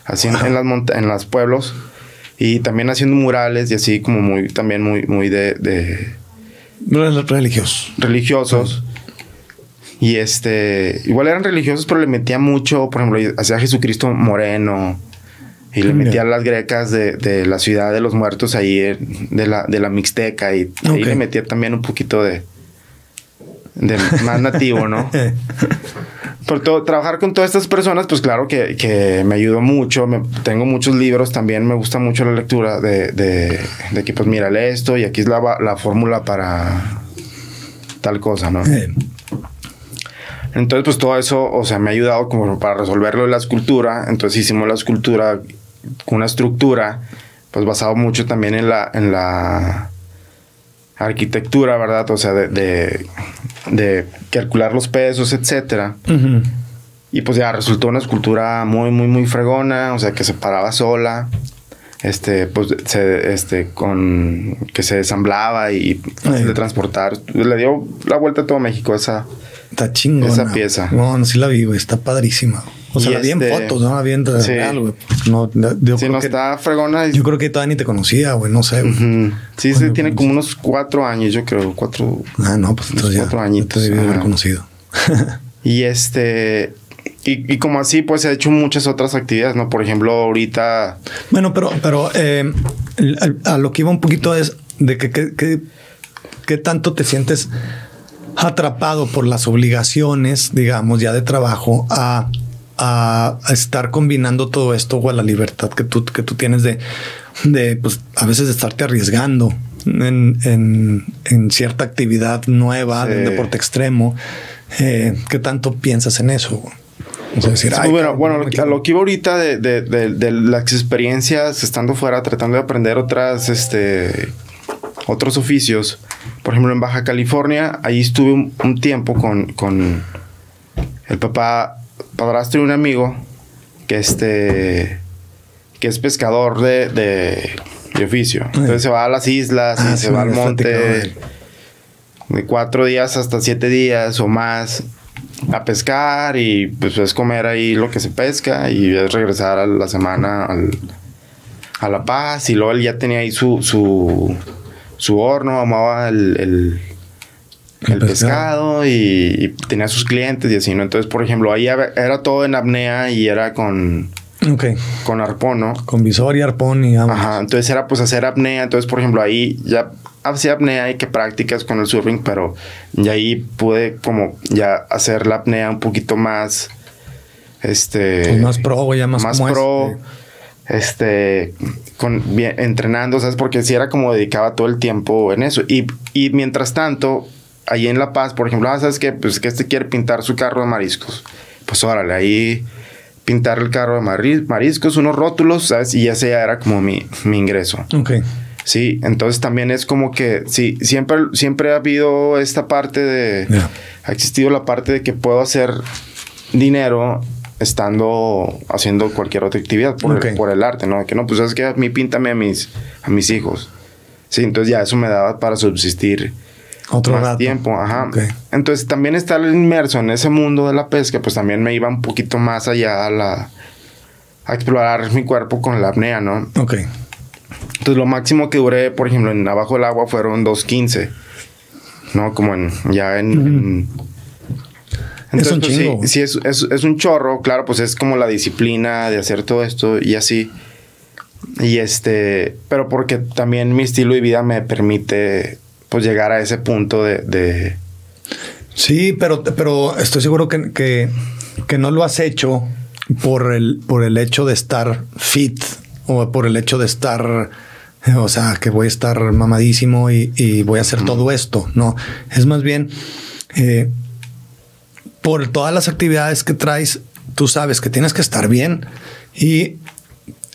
así en, las en los pueblos y también haciendo murales y así como muy, también muy, muy de... de religiosos. Religiosos. Y este, igual eran religiosos, pero le metía mucho, por ejemplo, hacía Jesucristo moreno, y le metía las grecas de, de, la ciudad de los muertos ahí, de la, de la Mixteca. Y ahí le metía también un poquito de, de más nativo, ¿no? [LAUGHS] Por todo, trabajar con todas estas personas, pues claro que, que me ayudó mucho. Me, tengo muchos libros también, me gusta mucho la lectura de, de, de que, pues mírale esto y aquí es la, la fórmula para tal cosa, ¿no? Entonces, pues todo eso, o sea, me ha ayudado como para resolverlo de la escultura. Entonces hicimos la escultura una estructura, pues basado mucho también en la, en la arquitectura, ¿verdad? O sea, de, de, calcular los pesos, etcétera. Y pues ya resultó una escultura muy, muy, muy fregona, o sea, que se paraba sola. Este, pues, se, este, con, que se desamblaba y fácil de transportar. Le dio la vuelta a todo México esa, Está chingona. Esa pieza. No, no, sí la vi, güey. Está padrísima. O sea, la vi en este, fotos, ¿no? La vi en real, güey. No, yo sí, no está fregona. Yo creo que todavía ni te conocía, güey. No sé, Sí, sí, tiene como unos cuatro años, yo creo. Cuatro. Ah, no, pues entonces cuatro ya. Añitos. Te haber conocido. [LAUGHS] y este. Y, y, como así, pues he hecho muchas otras actividades, ¿no? Por ejemplo, ahorita. Bueno, pero, pero eh, a, lo que iba un poquito es de que, que, que, que tanto te sientes atrapado por las obligaciones, digamos, ya de trabajo a, a, estar combinando todo esto o a la libertad que tú, que tú tienes de, de pues, a veces estarte arriesgando en, en, en cierta actividad nueva, de deporte extremo. Eh, ¿Qué tanto piensas en eso? O sea, decir, Sí, "Ay, bueno, bueno, no lo que, quiero". a lo que iba ahorita de, de- de- de las experiencias estando fuera, tratando de aprender otras, este, otros oficios. Por ejemplo, en Baja California, ahí estuve un, un tiempo con, con el papá, padrastro de un amigo que este, que es pescador de, de, de oficio. Entonces se va a las islas Ah, se va al monte de cuatro días hasta siete días o más a pescar y pues es comer ahí lo que se pesca y es regresar a la semana al- a La Paz y luego él ya tenía ahí su, su, su horno, amaba el, el, El el pescado, y, y tenía sus clientes y así, ¿no? Entonces, por ejemplo, ahí era todo en apnea y era con, Ok. con arpón, ¿no? Con visor y arpón y vamos. Ajá, entonces era pues hacer apnea. Entonces, por ejemplo, ahí ya hacía apnea y que prácticas con el surfing, pero ya ahí pude como ya hacer la apnea un poquito más, este... Pues más pro, ya más, más como pro. Este, con, bien, entrenando, ¿sabes? Porque si era como dedicaba todo el tiempo en eso. Y, y mientras tanto, ahí en La Paz, por ejemplo, ah, ¿sabes qué? Pues que este quiere pintar su carro de mariscos. Pues órale, ahí pintar el carro de mari- mariscos, unos rótulos, ¿sabes? Y ese ya era como mi, mi ingreso. Ok. Sí, entonces también es como que, sí, siempre, siempre ha habido esta parte de, ha existido la parte de que puedo hacer dinero estando haciendo cualquier otra actividad por, el, por el arte, ¿no? De que no, pues es que a mí píntame a mis, a mis hijos. Sí, entonces ya eso me daba para subsistir Otro más rato. tiempo, ajá. Ok. Entonces también estar inmerso en ese mundo de la pesca, pues también me iba un poquito más allá a la a explorar mi cuerpo con la apnea, ¿no? Ok. Entonces lo máximo que duré, por ejemplo, en abajo del agua fueron 2.15. ¿No? Como en ya en... en- Es un pues, chingo. Sí, sí es, es- es un chorro, claro, pues es como la disciplina de hacer todo esto y así. Y este, pero porque también mi estilo de vida me permite pues llegar a ese punto de, de- Sí, pero, pero estoy seguro que, que, que no lo has hecho por el, por el hecho de estar fit o por el hecho de estar, o sea, que voy a estar mamadísimo y, y voy a hacer todo esto. No, es más bien eh, por todas las actividades que traes, tú sabes que tienes que estar bien y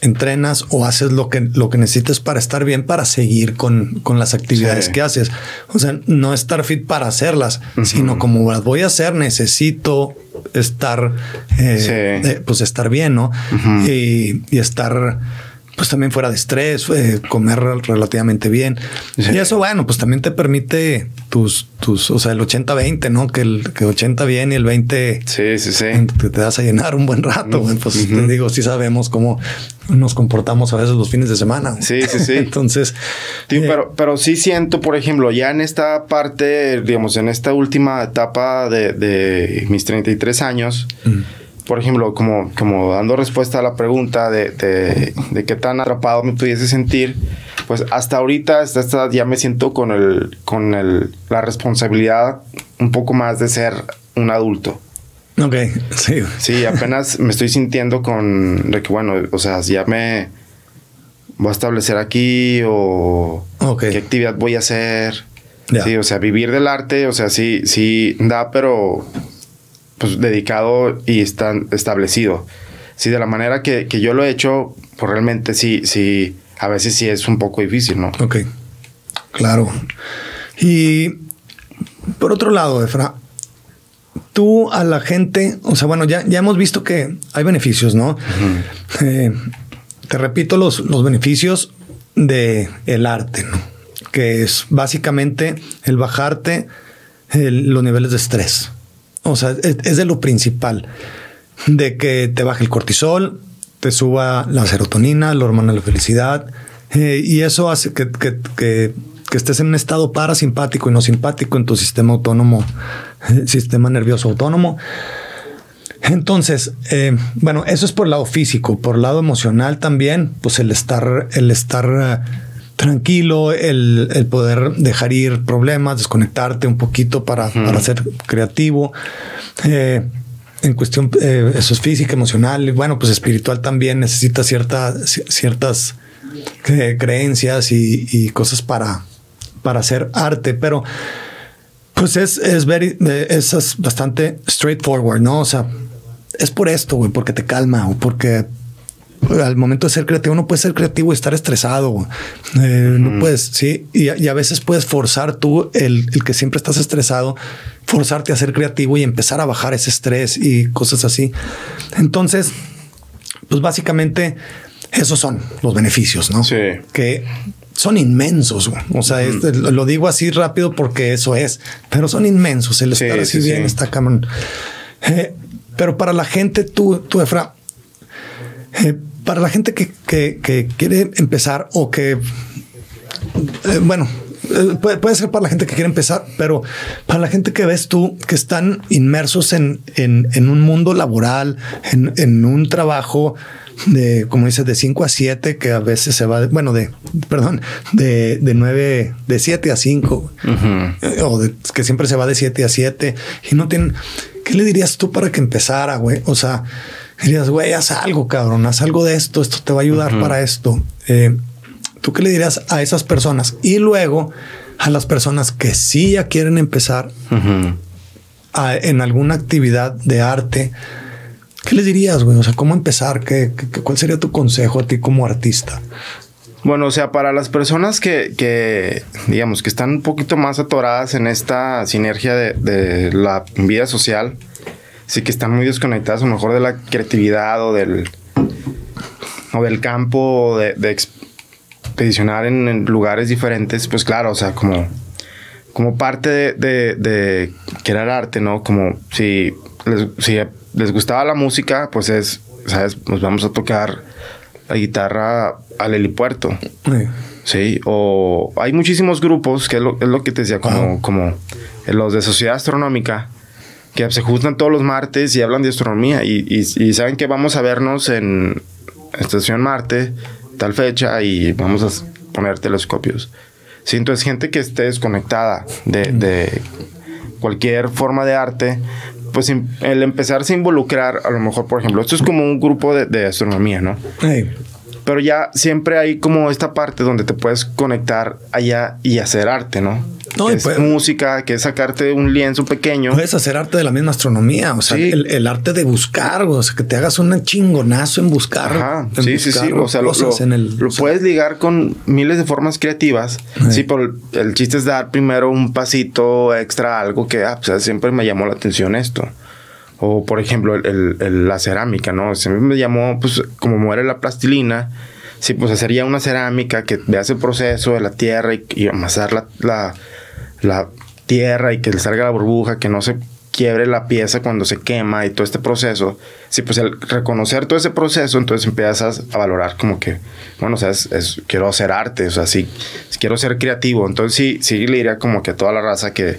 entrenas o haces lo que, lo que necesites para estar bien, para seguir con, con las actividades Sí. que haces. O sea, no estar fit para hacerlas, sino como las voy a hacer, necesito estar, eh, Sí. eh, pues estar bien, ¿no? y, y estar, pues también fuera de estrés, eh, comer relativamente bien. Sí. Y eso, bueno, pues también te permite tus, tus, o sea, el 80-20, ¿no? Que el que 80 bien y el 20 Sí, sí, sí. te, te vas a llenar un buen rato. güey. Pues te digo, sí sabemos cómo nos comportamos a veces los fines de semana. Sí, sí, sí. [LAUGHS] Entonces, eh, pero, pero sí siento, por ejemplo, ya en esta parte, digamos, en esta última etapa de, de mis 33 años, por ejemplo, como, como dando respuesta a la pregunta de, de, de qué tan atrapado me pudiese sentir, pues hasta ahorita, hasta esta edad, ya me siento con, el, con el, la responsabilidad un poco más de ser un adulto. ok, sí. Sí, apenas me estoy sintiendo con de que, bueno, o sea, ya me voy a establecer aquí o Ok. qué actividad voy a hacer. Ya. Sí, o sea, vivir del arte, o sea, sí, sí da, pero pues dedicado y está establecido. Sí, de la manera que, que yo lo he hecho, pues realmente sí, sí, a veces sí es un poco difícil, ¿no? Ok, claro. Y por otro lado, Efra, tú a la gente, o sea, bueno, ya, ya hemos visto que hay beneficios, ¿no? Eh, te repito los, los beneficios de el arte, ¿no? Que es básicamente el bajarte el- los niveles de estrés. O sea, es, de lo principal. De que te baje el cortisol, te suba la serotonina, la hormona de la felicidad. eh, y eso hace que, que- que- estés en un estado parasimpático y no simpático en tu sistema autónomo, eh, sistema nervioso autónomo. Entonces, eh, bueno, eso es por el lado físico, por el lado emocional también, pues el estar, el estar tranquilo, el, el poder dejar ir problemas, desconectarte un poquito para, para ser creativo. Eh, en cuestión, eh, eso es física, emocional, y bueno, pues espiritual también necesita cierta, ci- ciertas eh, creencias y, y cosas para, para hacer arte, pero pues es, es, very, es bastante straightforward, ¿no? O sea, es por esto, güey, porque te calma o porque al momento de ser creativo no puedes ser creativo y estar estresado. Eh, no puedes, sí. Y, a veces puedes forzar tú, el, el, que siempre estás estresado, forzarte a ser creativo y empezar a bajar ese estrés y cosas así. Entonces, pues básicamente esos son los beneficios, ¿no? Sí. Que son inmensos. O sea, lo digo así rápido porque eso es, pero son inmensos. El estar así bien está cabrón. Eh, pero para la gente, tú, tú Efra, eh, para la gente que, que, quiere empezar o que, eh, bueno, puede, ser para la gente que quiere empezar, pero para la gente que ves tú que están inmersos en, en, en un mundo laboral, en, en un trabajo de, como dices, de 5 a 7, que a veces se va, bueno, de, perdón, de, de 9, de 7 a 5, eh, o que siempre se va de 7 a 7, y no tienen, ¿qué le dirías tú para que empezara, güey? O sea, dirías, güey, haz algo, cabrón, haz algo de esto, esto te va a ayudar para esto. Eh, ¿Tú qué le dirías a esas personas? Y luego a las personas que sí ya quieren empezar en alguna actividad de arte, ¿Qué les dirías, güey? O sea, ¿cómo empezar? ¿Qué, cuál sería tu consejo a ti como artista? Bueno, o sea, para las personas que, que, digamos, que están un poquito más atoradas en esta sinergia de, la vida social, sí que están muy desconectadas a lo mejor de la creatividad o del, o del campo de, de expedicionar en, lugares diferentes, pues claro, o sea, como, como parte de, de, querer arte, ¿no? Como si, si les gustaba la música, pues es, ¿sabes? Nos vamos a tocar la guitarra al helipuerto. Sí. o hay muchísimos grupos, que es lo, que te decía, como, como los de Sociedad Astronómica, que se juntan todos los martes y hablan de astronomía y, y, saben que vamos a vernos en Estación Marte, tal fecha, y vamos a poner telescopios. Sí, entonces gente que esté desconectada de, de cualquier forma de arte, pues el empezarse a involucrar, a lo mejor, por ejemplo, esto es como un grupo de, astronomía, ¿no? Pero ya siempre hay como esta parte donde te puedes conectar allá y hacer arte, ¿no? No, es música, que es sacarte un lienzo pequeño. Puedes hacer arte de la misma astronomía, o sea, el, arte de buscar, o sea, que te hagas un chingonazo en buscar. Ajá, sí, sí, sí, o sea, lo, puedes ligar con miles de formas creativas. Sí, pero el, chiste es dar primero un pasito extra, algo que ah, pues, siempre me llamó la atención esto. O, por ejemplo, el, la cerámica, ¿no? Siempre me llamó, pues, como muere la plastilina. Sí, pues hacería una cerámica que veas el proceso de la tierra y, amasar la la tierra y que le salga la burbuja, que no se quiebre la pieza cuando se quema y todo este proceso. Sí, pues al reconocer todo ese proceso, entonces empiezas a valorar como que, bueno, o sea, es, quiero hacer arte, o sea, sí, quiero ser creativo. Entonces sí, sí le diría como que a toda la raza que,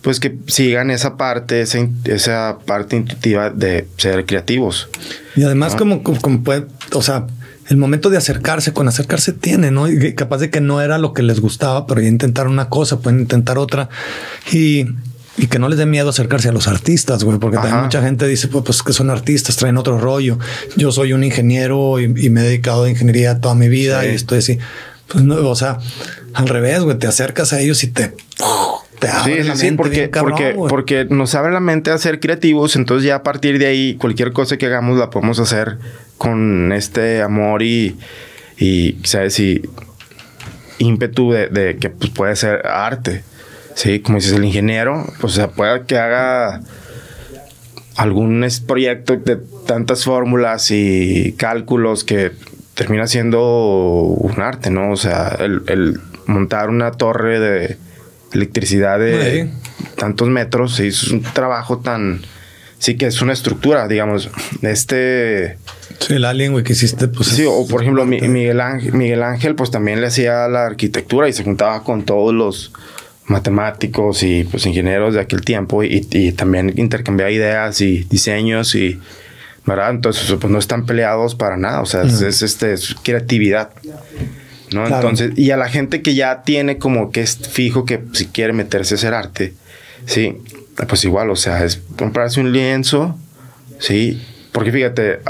pues que sigan esa parte, esa, esa parte intuitiva de ser creativos. Y además como, como puede, o sea, el momento de acercarse, con acercarse tiene, ¿no? Y capaz de que no era lo que les gustaba, pero ya intentaron una cosa, pueden intentar otra. Y, y que no les dé miedo acercarse a los artistas, güey, porque también mucha gente dice, pues, pues, que son artistas, traen otro rollo. Yo soy un ingeniero y, me he dedicado a ingeniería toda mi vida y estoy así. Pues no, o sea, al revés, güey, te acercas a ellos y te... Te abre sí, sí, porque, porque, porque nos abre la mente a ser creativos, entonces ya a partir de ahí cualquier cosa que hagamos la podemos hacer con este amor y, y ¿sabes? Y ímpetu de, que pues, puede ser arte. Sí, como dices, el ingeniero, pues sea, puede que haga algún proyecto de tantas fórmulas y cálculos que termina siendo un arte, ¿no? O sea, el, montar una torre de electricidad de tantos metros, sí, es un trabajo tan... Sí que es una estructura, digamos. Este Sí, el alien, güey, que hiciste, pues. Sí, o por ejemplo, Miguel Ángel, Miguel Ángel, pues también le hacía la arquitectura y se juntaba con todos los matemáticos y pues ingenieros de aquel tiempo y, también intercambiaba ideas y diseños y. ¿Verdad? Entonces, pues no están peleados para nada. O sea, es, este, creatividad. ¿No? Entonces, y a la gente que ya tiene como que es fijo que si quiere meterse a hacer arte, sí, pues igual, o sea, es comprarse un lienzo, sí, porque fíjate,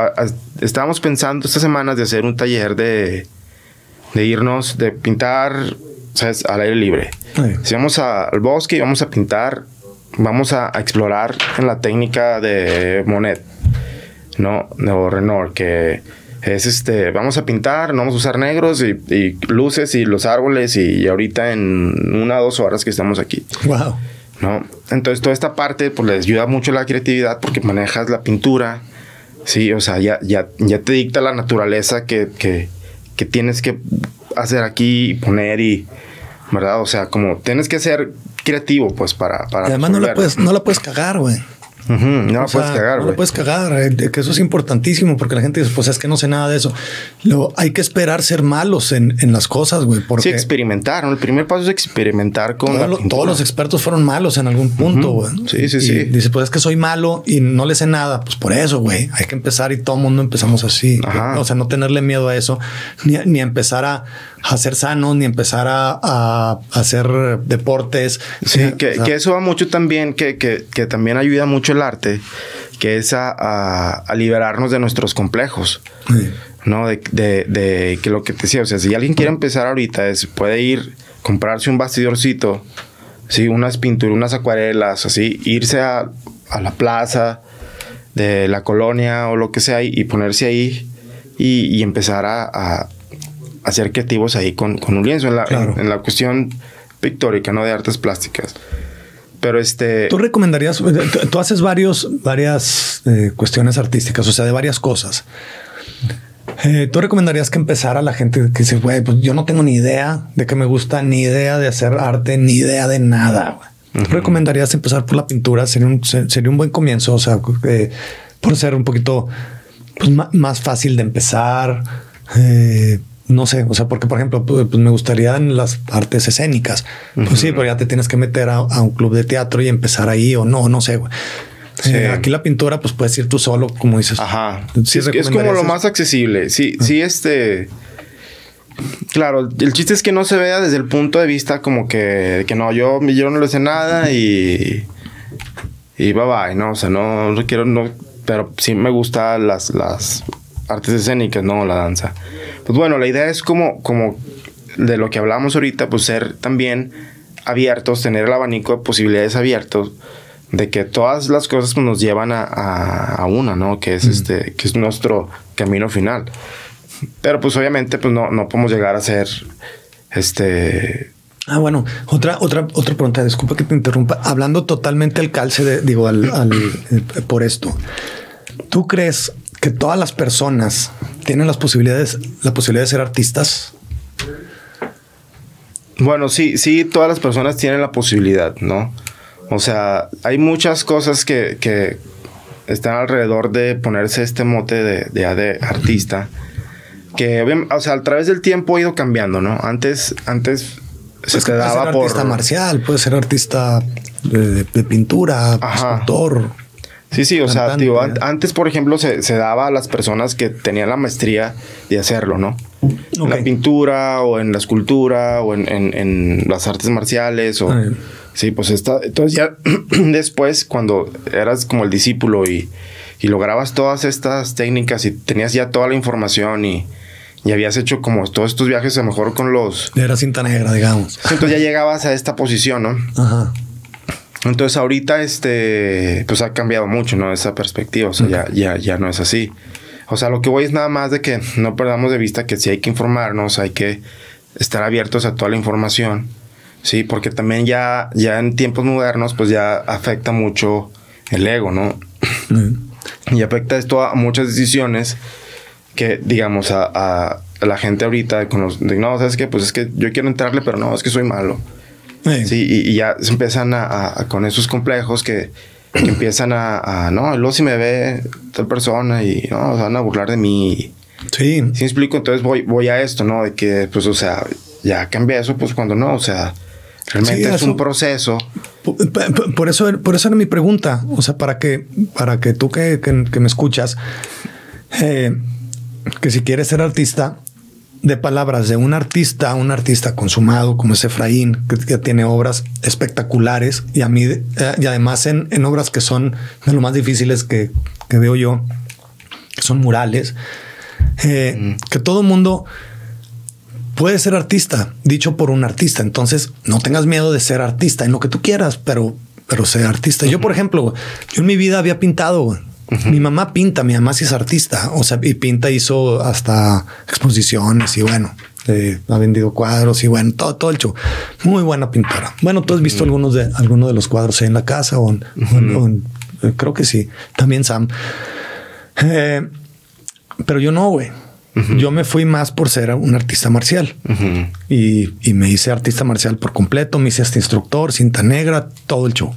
estábamos pensando estas semanas de hacer un taller de, de irnos, de pintar, ¿sabes? Al aire libre. Si vamos al bosque y vamos a pintar, vamos a, explorar en la técnica de Monet. ¿no? Renor, que es este, vamos a pintar, no vamos a usar negros y, y luces y los árboles y, ahorita en una o dos horas que estamos aquí. Wow. ¿No? Entonces toda esta parte pues les ayuda mucho la creatividad porque manejas la pintura, sí, o sea, ya, ya, ya te dicta la naturaleza que, que, que tienes que hacer aquí y poner y, ¿verdad? O sea, como tienes que ser creativo, pues, para... para además no la, puedes, no la puedes cagar, güey. No la puedes cagar, No la puedes cagar, eh, que eso es importantísimo porque la gente dice, pues es que no sé nada de eso. Luego, hay que esperar ser malos en, en las cosas, güey. Porque sí, experimentar. ¿no? El primer paso es experimentar con. todos los expertos fueron malos en algún punto, güey. Sí, sí, sí. Dice, pues es que soy malo y no le sé nada. Pues por eso, güey. Hay que empezar y todo el mundo empezamos así. O sea, no tenerle miedo a eso, ni, ni empezar a a ser sanos ni empezar a, hacer deportes. Sí, que, eso va mucho también, que, también ayuda mucho el arte, que es a, liberarnos de nuestros complejos. ¿No? De, que lo que te decía, o sea, si alguien quiere empezar ahorita, es, puede ir, comprarse un bastidorcito, ¿sí? unas pinturas, unas acuarelas, así, irse a, la plaza de la colonia o lo que sea y, ponerse ahí y, empezar a, a ser creativos ahí con, un lienzo en la, en, la cuestión pictórica, no de artes plásticas. Pero este. Tú recomendarías, tú, haces varios, varias eh, cuestiones artísticas, o sea, de varias cosas. Eh, ¿Tú recomendarías que empezara la gente que dice, güey, pues yo no tengo ni idea de qué me gusta, ni idea de hacer arte, ni idea de nada? ¿Tú recomendarías empezar por la pintura? Sería un, sería un buen comienzo, o sea, eh, por ser un poquito pues, más fácil de empezar. Eh, no sé, o sea, porque por ejemplo, pues, pues me gustaría en las artes escénicas. Pues sí, pero ya te tienes que meter a, un club de teatro y empezar ahí o no, no sé. Güey. Eh, aquí la pintura, pues puedes ir tú solo, como dices. Ajá. Sí, es, como lo más accesible. Sí, sí, este. Claro, el chiste es que no se vea desde el punto de vista como que, que no, yo, yo no le sé nada y. Y bye bye, ¿no? O sea, no, no quiero, no. Pero sí me gustan las, las artes escénicas, ¿no? La danza. Pues bueno, la idea es como, como de lo que hablamos ahorita, pues ser también abiertos, tener el abanico de posibilidades abiertos, de que todas las cosas pues, nos llevan a, a, una, ¿no? Que es este, que es nuestro camino final. Pero pues obviamente pues no, no podemos llegar a ser este Ah, bueno, otra, otra, otra pregunta, disculpa que te interrumpa. Hablando totalmente al calce de, digo, al, al eh, por esto. ¿Tú crees que todas las personas tienen las posibilidades, la posibilidad de ser artistas? Bueno, sí, sí, todas las personas tienen la posibilidad, ¿no? O sea, hay muchas cosas que, que están alrededor de ponerse este mote de, de, artista, que, o sea, a través del tiempo ha ido cambiando, ¿no? Antes, antes se quedaba puede ser artista marcial, puede ser artista de, pintura, escultor. Sí, sí, o sea, antes, por ejemplo, se, daba a las personas que tenían la maestría de hacerlo, ¿no? En la pintura o en la escultura o en, las artes marciales o... Sí, pues está... Entonces ya [CLEARS THROAT] después, cuando eras como el discípulo y, lograbas todas estas técnicas y tenías ya toda la información y, y habías hecho como todos estos viajes a lo mejor con los... Era cinta negra, digamos. Entonces ya [LAUGHS] llegabas a esta posición, ¿no? Ajá. Entonces ahorita este pues ha cambiado mucho, ¿no? Esa perspectiva, o sea, ya, ya, ya no es así. O sea, lo que voy es nada más de que no perdamos de vista que sí hay que informarnos, hay que estar abiertos a toda la información, sí, porque también ya, ya en tiempos modernos pues ya afecta mucho el ego, ¿no? Y afecta esto a muchas decisiones que, digamos, a, a la gente ahorita con los, de, no, ¿sabes qué? Pues es que yo quiero entrarle, pero no, es que soy malo. Sí, y, ya se empiezan a, con esos complejos que, [CLEARS THROAT] empiezan a, no, luego si me ve tal persona y no, van a burlar de mí. Sí. Si me explico, entonces voy, voy a esto, ¿no? De que, pues, o sea, ya cambia eso, pues cuando no, o sea, realmente es un proceso. Por, eso, por eso era mi pregunta, o sea, para que, para que tú que, me escuchas, eh, que si quieres ser artista, de palabras de un artista, un artista consumado como es Efraín, que tiene obras espectaculares y a mí, eh, y además en, obras que son de lo más difíciles que, veo yo, que son murales, eh, mm. que todo mundo puede ser artista, dicho por un artista. Entonces, no tengas miedo de ser artista en lo que tú quieras, pero, pero ser artista. Yo, por ejemplo, yo en mi vida había pintado, Mi mamá pinta, mi mamá sí es artista, o sea, y pinta, hizo hasta exposiciones y bueno, eh, ha vendido cuadros y bueno, todo, todo el show. Muy buena pintora. Bueno, tú has visto algunos de algunos de los cuadros ahí en la casa o, eh, creo que sí. También Sam. Eh, pero yo no, güey. Yo me fui más por ser un artista marcial y, y, me hice artista marcial por completo. Me hice hasta instructor, cinta negra, todo el show.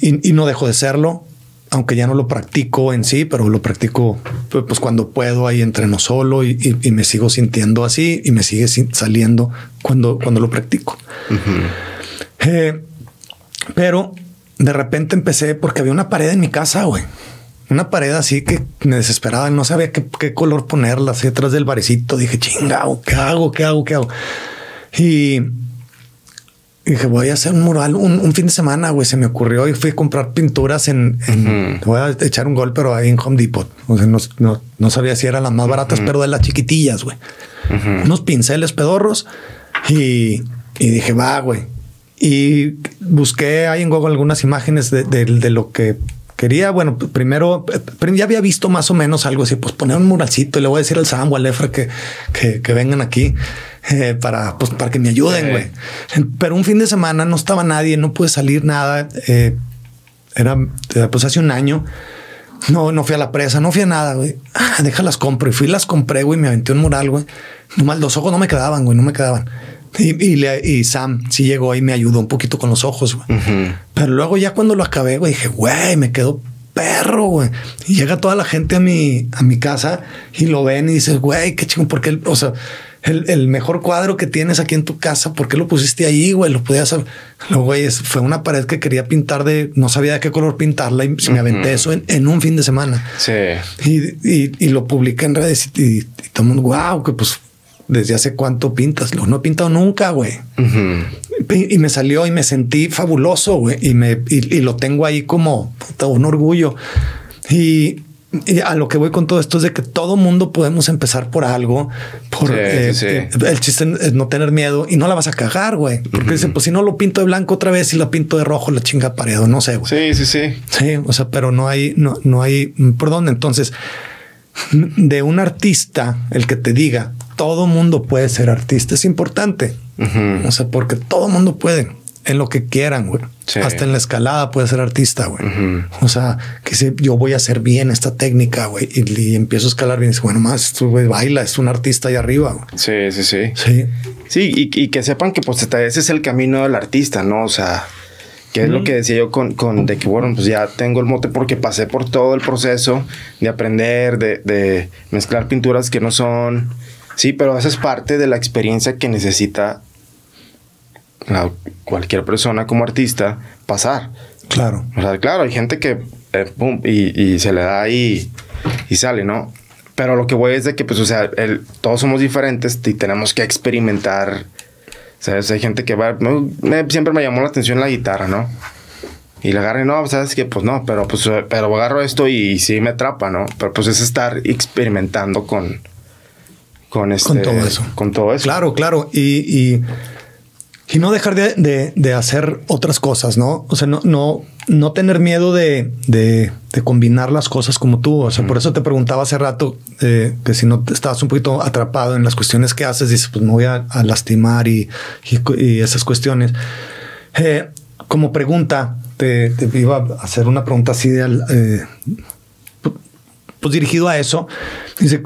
y, y no dejo de serlo aunque ya no lo practico en sí, pero lo practico pues, pues cuando puedo ahí entreno solo y, me sigo sintiendo así y me sigue saliendo cuando, cuando lo practico. Eh, pero de repente empecé porque había una pared en mi casa, güey. Una pared así que me desesperaba, no sabía qué, color ponerla, así detrás del barecito. Dije, chingado, ¿qué hago? ¿Qué hago? ¿Qué hago? Y dije, voy a hacer un mural un, fin de semana, güey. Se me ocurrió y fui a comprar pinturas en, voy a echar un gol, pero ahí en Home Depot. O sea, no, sabía si eran las más baratas, pero de las chiquitillas, güey. Unos pinceles pedorros y, dije, va, güey. Y busqué ahí en Google algunas imágenes de, lo que quería, bueno, primero ya había visto más o menos algo así, pues poner un muralcito y le voy a decir al Sam o al Efra que, que, que vengan aquí. Eh, para, pues, para que me ayuden, güey. Pero un fin de semana no estaba nadie, no pude salir nada. Eh, era pues hace un año. No, no fui a la presa, no fui a nada, güey. Ah, déjalas compro. Y fui, las compré, güey. Me aventé un mural, güey. Nomás los ojos no me quedaban, güey, no me quedaban. Y, y, Sam sí llegó y me ayudó un poquito con los ojos, güey. Pero luego ya cuando lo acabé, güey, dije, güey, me quedó perro, güey. Y llega toda la gente a mi, a mi casa y lo ven y dices, güey, qué chingo, porque, o sea, el, mejor cuadro que tienes aquí en tu casa, ¿por qué lo pusiste ahí, güey? Lo podías. Lo güey, fue una pared que quería pintar de, no sabía de qué color pintarla y me aventé eso en, un fin de semana. Sí. Y, lo publiqué en redes y, y, todo el mundo, wow, que pues desde hace cuánto pintas. No he pintado nunca, güey. Y me salió y me sentí fabuloso, güey. Y me, y, lo tengo ahí como un orgullo. Y y a lo que voy con todo esto es de que todo mundo podemos empezar por algo. Por eh, eh, el chiste es no tener miedo y no la vas a cagar, güey. Porque dice, pues si no lo pinto de blanco otra vez y lo pinto de rojo, la chinga pared, no sé, güey. Sí, sí, sí. Sí, o sea, pero no hay, no, no hay por dónde. Entonces, de un artista, el que te diga todo mundo puede ser artista es importante. O sea, porque todo mundo puede en lo que quieran, güey. Hasta en la escalada puede ser artista, güey. O sea, que si yo voy a hacer bien esta técnica, güey, y, empiezo a escalar bien, dice, bueno, más tú, güey, baila, es un artista ahí arriba, güey. Sí, sí, sí. Sí. Sí, y, que sepan que pues ese es el camino del artista, ¿no? O sea, que es lo que decía yo con, con de que, bueno, pues ya tengo el mote porque pasé por todo el proceso de aprender, de, de mezclar pinturas que no son... Sí, pero esa es parte de la experiencia que necesita cualquier persona como artista pasar. Claro. O sea, claro, hay gente que eh, y, se le da y sale, ¿no? Pero lo que voy es de que, pues, o sea, el, todos somos diferentes y tenemos que experimentar. ¿Sabes? Hay gente que va. siempre me llamó la atención la guitarra, ¿no? Y le agarré, no, sabes que, pues no, pero pues pero agarro esto y, sí me atrapa, ¿no? Pero pues es estar experimentando con. Con, este, con todo eso. Con todo eso. Claro, claro. y y no dejar de, hacer otras cosas, ¿no? O sea, no, no, no tener miedo de, combinar las cosas como tú. O sea, por eso te preguntaba hace rato eh, que si no estabas un poquito atrapado en las cuestiones que haces, dices, pues me voy a, lastimar y, esas cuestiones. Eh, como pregunta, te, iba a hacer una pregunta así de, eh, pues dirigido a eso. Dice,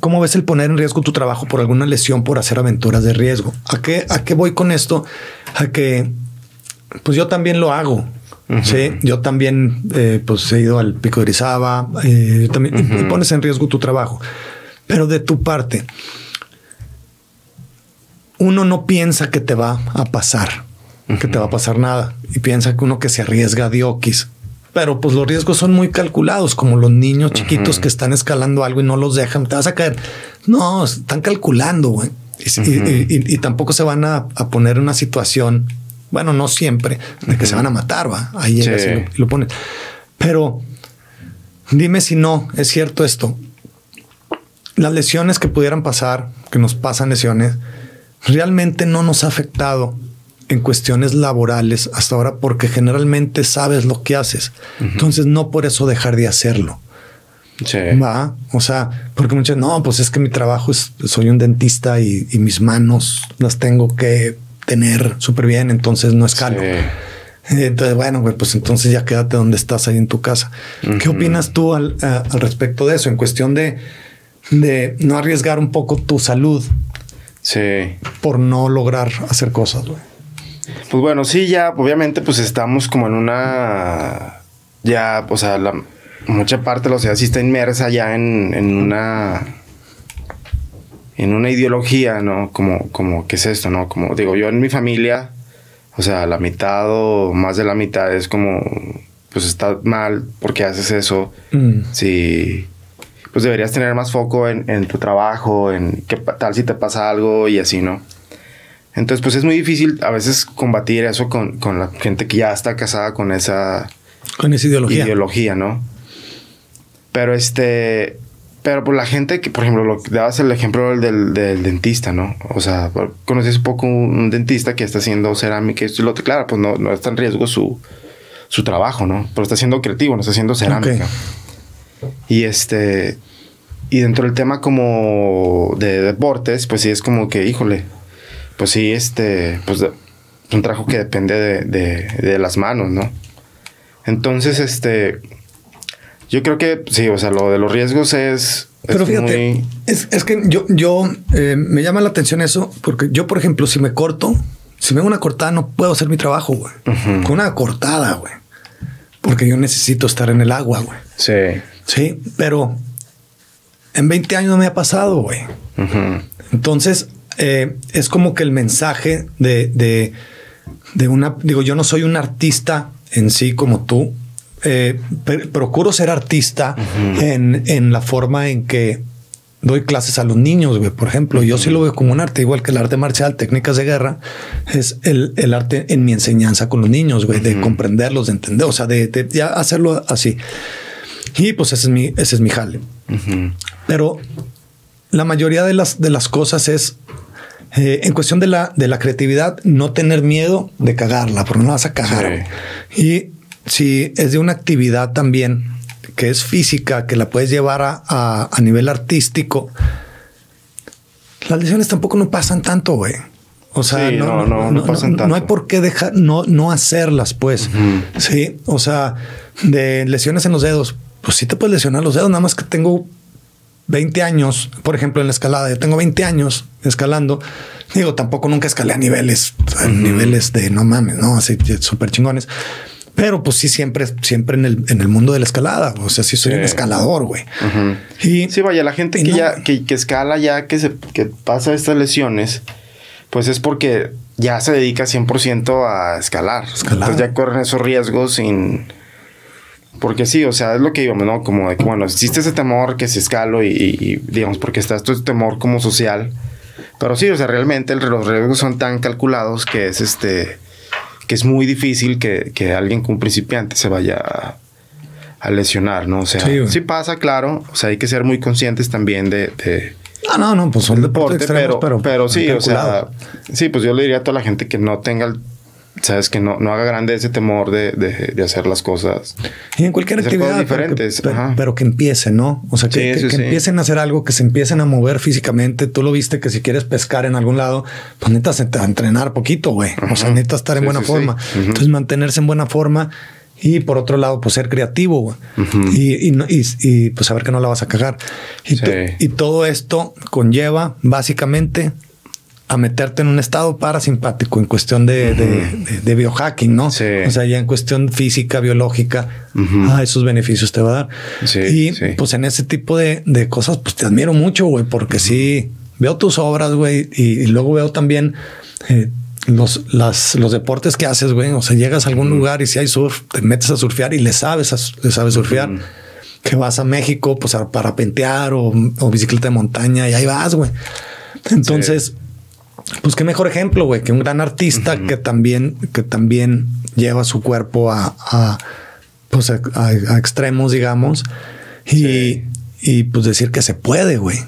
¿Cómo ves el poner en riesgo tu trabajo por alguna lesión por hacer aventuras de riesgo? ¿A qué, a qué voy con esto? A que, pues yo también lo hago. Sí, yo también eh, pues he ido al pico de Orizaba, eh, también pones en riesgo tu trabajo. Pero de tu parte, uno no piensa que te va a pasar, que te va a pasar nada. Y piensa que uno que se arriesga a diokis pero pues los riesgos son muy calculados, como los niños chiquitos que están escalando algo y no los dejan, te vas a caer. No, están calculando, güey. Y, tampoco se van a, poner en una situación, bueno, no siempre, de que se van a matar, va. Ahí llegas y, lo, lo pones. Pero dime si no es cierto esto. Las lesiones que pudieran pasar, que nos pasan lesiones, realmente no nos ha afectado en cuestiones laborales hasta ahora porque generalmente sabes lo que haces. Entonces no por eso dejar de hacerlo. Sí. Va, o sea, porque muchos no, pues es que mi trabajo es, soy un dentista y, y mis manos las tengo que tener súper bien, entonces no escalo. Sí. Entonces, bueno, pues entonces ya quédate donde estás ahí en tu casa. ¿Qué opinas tú al, a- al respecto de eso? En cuestión de, de no arriesgar un poco tu salud Sí. por no lograr hacer cosas, güey. Pues bueno, sí, ya, obviamente, pues estamos como en una. Ya, o sea, la, mucha parte de la sociedad sí está inmersa ya en, en una. En una ideología, ¿no? Como, como, ¿qué es esto, no? Como, digo, yo en mi familia, o sea, la mitad o más de la mitad es como, pues está mal porque haces eso. Mm. Sí. Pues deberías tener más foco en, en tu trabajo, en qué tal si te pasa algo y así, ¿no? Entonces, pues es muy difícil a veces combatir eso con, con la gente que ya está casada con esa Con esa ideología. ideología, ¿no? Pero este. Pero por la gente que, por ejemplo, lo dabas el ejemplo del, del dentista, ¿no? O sea, conocí hace poco un, un dentista que está haciendo cerámica y esto y lo otro. Claro, pues no, no está en riesgo su, su trabajo, ¿no? Pero está siendo creativo, no está haciendo cerámica. Y este. Y dentro del tema como de deportes, pues sí es como que, híjole, pues sí, este, pues un trabajo que depende de, de- de las manos, ¿no? Entonces, este, yo creo que sí, o sea, lo de los riesgos es, Pero es fíjate, muy- es, es que yo, yo eh, me llama la atención eso, porque yo, por ejemplo, si me corto, si me hago una cortada, no puedo hacer mi trabajo, güey. Con una cortada, güey. Porque yo necesito estar en el agua, güey. Sí. Sí, pero en 20 años no me ha pasado, güey. Entonces, eh, es como que el mensaje de, de, de una, digo, yo no soy un artista en sí como tú. Eh, procuro ser artista en, en la forma en que doy clases a los niños, güey. Por ejemplo, yo sí lo veo como un arte, igual que el arte marcial, técnicas de guerra, es el, el arte en mi enseñanza con los niños, güey, de comprenderlos, de entender, o sea, de, de ya hacerlo así. Y pues ese es mi, ese es mi jale. Ujú. Pero la mayoría de las, de las cosas es eh, en cuestión de la, de la creatividad, no tener miedo de cagarla, porque no la vas a cagar. Y si es de una actividad también que es física, que la puedes llevar a, a- a nivel artístico, las lesiones tampoco no pasan tanto, güey. O sea, Sí, no, no, no, no pasan no hay tanto. por qué dejar, no, no hacerlas, pues. Ujú. Sí, o sea, de lesiones en los dedos, pues sí te puedes lesionar los dedos, nada más que tengo 20 años, por ejemplo, en la escalada, yo tengo 20 años escalando. Digo, tampoco nunca escalé a niveles, a niveles de no mames, no, así súper chingones. Pero pues sí, siempre, siempre en el, en el mundo de la escalada. O sea, sí soy Sí. un escalador, güey. Ujú. Y Sí, vaya, la gente que no- ya que, que escala ya, que se que pasa estas lesiones, pues es porque ya se dedica 100% a escalar. Escalar. Entonces ya corren esos riesgos sin... Porque sí, o sea, es lo que íbamos, ¿no? Como de que, bueno, existe ese temor que si escalo y, y- y, digamos, porque está este temor como social. Pero sí, o sea, realmente el- los riesgos son tan calculados que es este... que es muy difícil que, que alguien con un principiante se vaya a, a lesionar, ¿no? O sea, Sí, pasa, claro. O sea, hay que ser muy conscientes también de, de no, no, no, pues son deportes deporte, extremos, pero, pero, sí, o sea, sí, pues yo le diría a toda la gente que no tenga, el- sabes, que no, no haga grande ese temor de, de, de hacer las cosas. Y en cualquier actividad, cosas pero que- diferentes, ajá. pero que empiecen, ¿no? O sea, que, Sí, que- sí, que sí. empiecen a hacer algo, que se empiecen a mover físicamente. Tú lo viste que si quieres pescar en algún lado, pues necesitas ent- entrenar poquito, güey. O sea, necesitas estar en Sí, buena forma. Entonces, mantenerse en buena forma y por otro lado, pues ser creativo y, y, no- y- y, pues saber que no la vas a cagar. Y, Sí. y todo esto conlleva básicamente a meterte en un estado parasimpático en cuestión de, de- de- de biohacking, ¿no? Sí. O sea, ya en cuestión física, biológica, ah, esos beneficios te va a dar. Sí, y sí. pues en ese tipo de, de cosas, pues te admiro mucho, güey, porque sí veo tus obras, güey, y, y luego veo también eh, los, las, los deportes que haces, güey. O sea, llegas a algún lugar y si hay surf, te metes a surfear y le sabes, a- le sabes surfear. Que vas a México, pues a parapentear o, o bicicleta de montaña y ahí vas, güey. Entonces, pues qué mejor ejemplo, güey, que un gran artista que también, que también lleva su cuerpo a, a, pues a, a- a extremos, digamos, y, Sí. y pues decir que se puede, güey.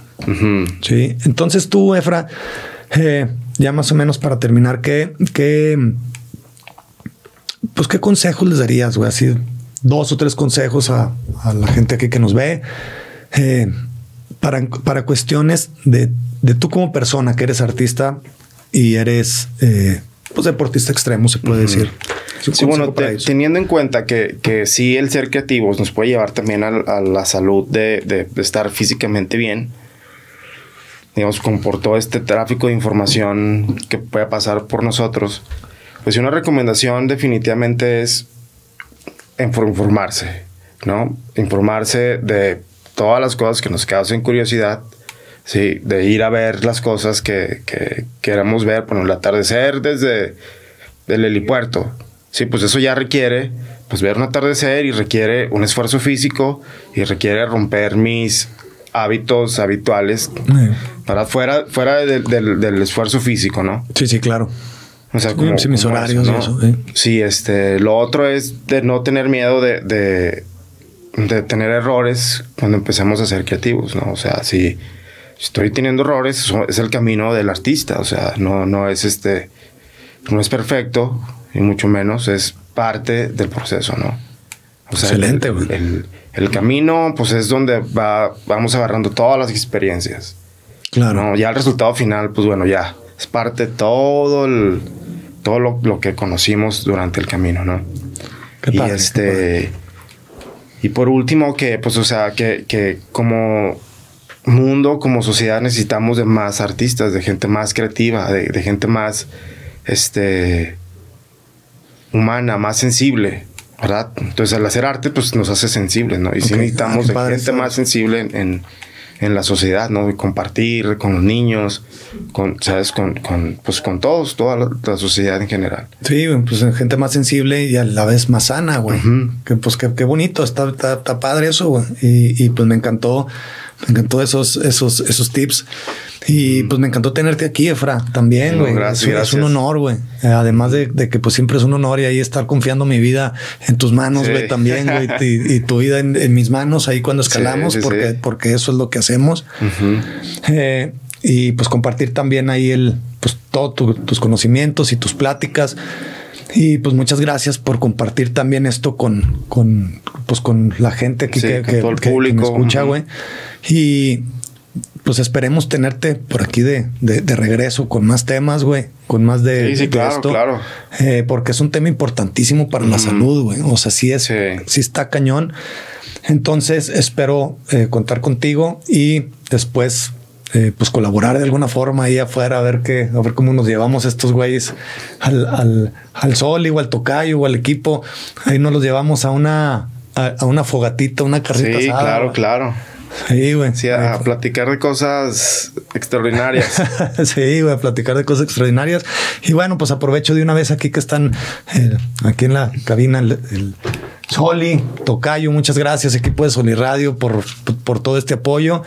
Sí. Entonces tú, Efra, eh, ya más o menos para terminar, ¿qué, qué, pues qué consejos les darías, güey? Así dos o tres consejos a, a la gente aquí que nos ve. Eh, para, para cuestiones de, de, tú como persona que eres artista y eres eh, pues deportista extremo, se puede uh -huh. decir. Sí, bueno, te, teniendo en cuenta que, que sí el ser creativos nos puede llevar también a, a la salud de, de, de, estar físicamente bien, digamos, como por todo este tráfico de información que puede pasar por nosotros, pues una recomendación definitivamente es informarse, ¿no? Informarse de todas las cosas que nos causen curiosidad, sí, de ir a ver las cosas que, que queramos ver, por el atardecer desde el helipuerto, sí, pues eso ya requiere, pues ver un atardecer y requiere un esfuerzo físico y requiere romper mis hábitos habituales para fuera, fuera de, de, del esfuerzo físico, ¿no? Sí, sí, claro. O sea, como, sí, mis como horarios eso, ¿no? eso, ¿eh? Sí, este, lo otro es de no tener miedo de, de, de, tener errores cuando empecemos a ser creativos, ¿no? O sea, si estoy teniendo errores, es el camino del artista, o sea, no, no es este, no es perfecto, y mucho menos, es parte del proceso, ¿no? O sea, Excelente, el, el, el, camino, pues es donde va, vamos agarrando todas las experiencias. Claro. ¿no? Ya el resultado final, pues bueno, ya es parte de todo el, todo lo, lo, que conocimos durante el camino, ¿no? Qué y padre, este. Y por último, que, pues, o sea, que, que como mundo, como sociedad, necesitamos de más artistas, de gente más creativa, de, de gente más, este, humana, más sensible, ¿verdad? Entonces, al hacer arte, pues nos hace sensibles, ¿no? Y okay. sí necesitamos ah, de gente más sensible en, en, en, la sociedad, ¿no? Y compartir con los niños, con, ¿sabes? Con, con, pues con todos, toda la, la, sociedad en general. Sí, pues gente más sensible y a la vez más sana, güey. Uh -huh. Que pues qué, qué bonito, está, está, está, padre eso, güey. Y, y pues me encantó, me encantó esos, esos, esos tips. Y pues me encantó tenerte aquí, Efra, también, güey. No, gracias, es, gracias. es, un honor, güey. Además de, de, que pues siempre es un honor y ahí estar confiando mi vida en tus manos, güey, sí. también, güey. y, y, tu vida en, en, mis manos ahí cuando escalamos, sí, sí, porque, porque eso es lo que hacemos. Uh -huh. eh, y pues compartir también ahí el, pues todos tu, tus conocimientos y tus pláticas. Y pues muchas gracias por compartir también esto con, con, pues con la gente aquí que, que, todo el que, público. que me escucha, güey. Uh -huh. Y pues esperemos tenerte por aquí de, de, de regreso con más temas, güey, con más de, sí, sí, de claro, esto, claro. Eh, porque es un tema importantísimo para mm. la salud, güey. O sea, sí es, sí. sí está cañón. Entonces espero eh, contar contigo y después eh, pues colaborar de alguna forma ahí afuera a ver qué, a ver cómo nos llevamos estos güeyes al, al, al sol o al tocayo o al equipo. Ahí nos los llevamos a una, a, a una fogatita, una carrita Sí, asada, claro, güey. claro. Sí, güey. Sí, a, a, platicar de cosas extraordinarias. [LAUGHS] sí, güey, a platicar de cosas extraordinarias. Y bueno, pues aprovecho de una vez aquí que están eh, aquí en la cabina el, el, Soli, Tocayo, muchas gracias, equipo de Soli Radio, por, por todo este apoyo.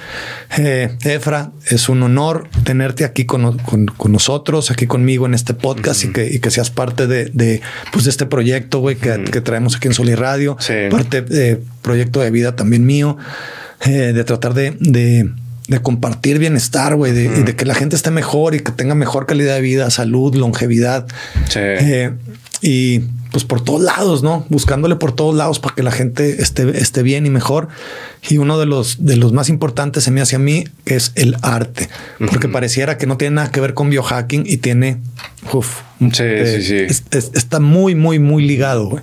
Eh, Efra, es un honor tenerte aquí con, con, con, nosotros, aquí conmigo en este podcast uh -huh. y, que, y, que, seas parte de, de, pues de este proyecto, güey, que, uh -huh. que, traemos aquí en Soli Radio. Sí. Parte de proyecto de vida también mío eh, de tratar de, de, de, compartir bienestar, güey, de, mm. de, que la gente esté mejor y que tenga mejor calidad de vida, salud, longevidad. Sí. Eh, y pues por todos lados, ¿no? Buscándole por todos lados para que la gente esté, esté bien y mejor. Y uno de los, de los más importantes se me hace a mí que es el arte, porque uh -huh. pareciera que no tiene nada que ver con biohacking y tiene, uf, sí, eh, sí, sí. Es, es, está muy, muy, muy ligado.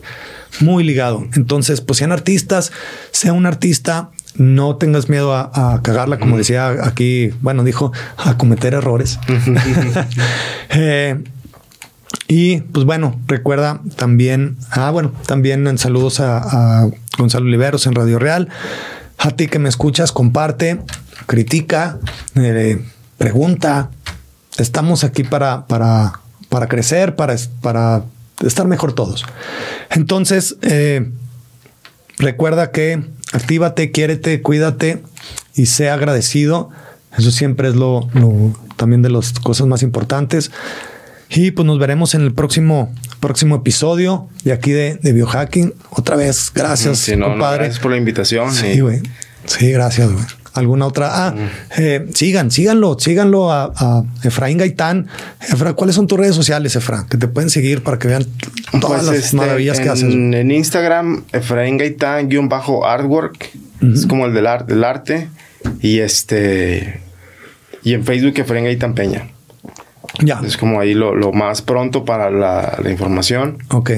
Muy ligado. Entonces, pues sean artistas, sea un artista, no tengas miedo a, a cagarla, como decía aquí, bueno, dijo, a cometer errores. [LAUGHS] eh, y pues bueno, recuerda también, ah, bueno, también en saludos a, Gonzalo Oliveros en Radio Real. A ti que me escuchas, comparte, critica, eh, pregunta. Estamos aquí para, para, para crecer, para, para estar mejor todos. Entonces, eh, recuerda que actívate, quiérete, cuídate y sea agradecido. Eso siempre es lo también de las cosas más importantes. Y pues nos veremos en el próximo, próximo episodio de aquí de, de Biohacking. Otra vez, gracias, sí, no, compadre. No, gracias por la invitación. Sí, güey. Sí, gracias, güey. alguna otra. Ah, eh, sigan, síganlo, síganlo a, a Efraín Gaitán. Efra, ¿cuáles son tus redes sociales, Efra? Que te pueden seguir para que vean todas Pues, las este, maravillas que haces. En Instagram, Efraín Gaitán, guion bajo artwork. Es como el del, ar- del arte. Y este. Y en Facebook, Efraín Gaitán Peña. Ya. Es como ahí lo, lo más pronto para la, la información. Ok.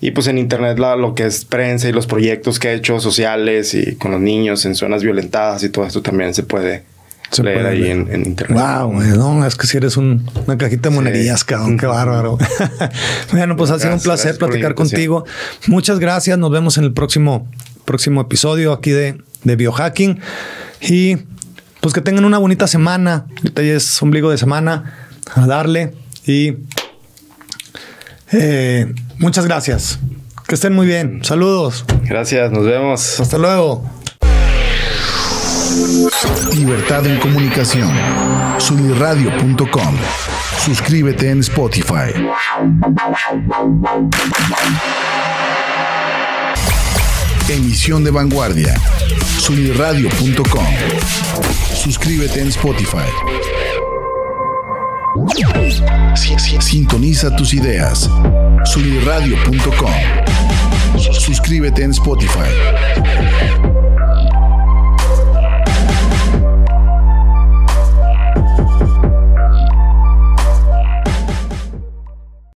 Y pues en internet la- lo que es prensa y los proyectos que he hecho sociales y con los niños en zonas violentadas y todo esto también se puede Se leer puede ahí leer. En, en internet. Wow, no, es que si eres un- una cajita de monerías, cabrón, qué bárbaro. [LAUGHS] [LAUGHS] bueno, pues ha sido un placer platicar contigo. Muchas gracias. Nos vemos en el próximo, próximo episodio aquí de, de Biohacking. Y pues que tengan una bonita semana. Ahorita ya es ombligo de semana. A darle. Y eh, muchas gracias. Que estén muy bien. Saludos. Gracias, nos vemos. Hasta luego. Libertad en comunicación. Sunirradio.com. Suscríbete en Spotify. Emisión de vanguardia. Sunirradio.com. Suscríbete en Spotify. Si- si- Sintoniza tus ideas. Sunirradio.com. Suscríbete en Spotify.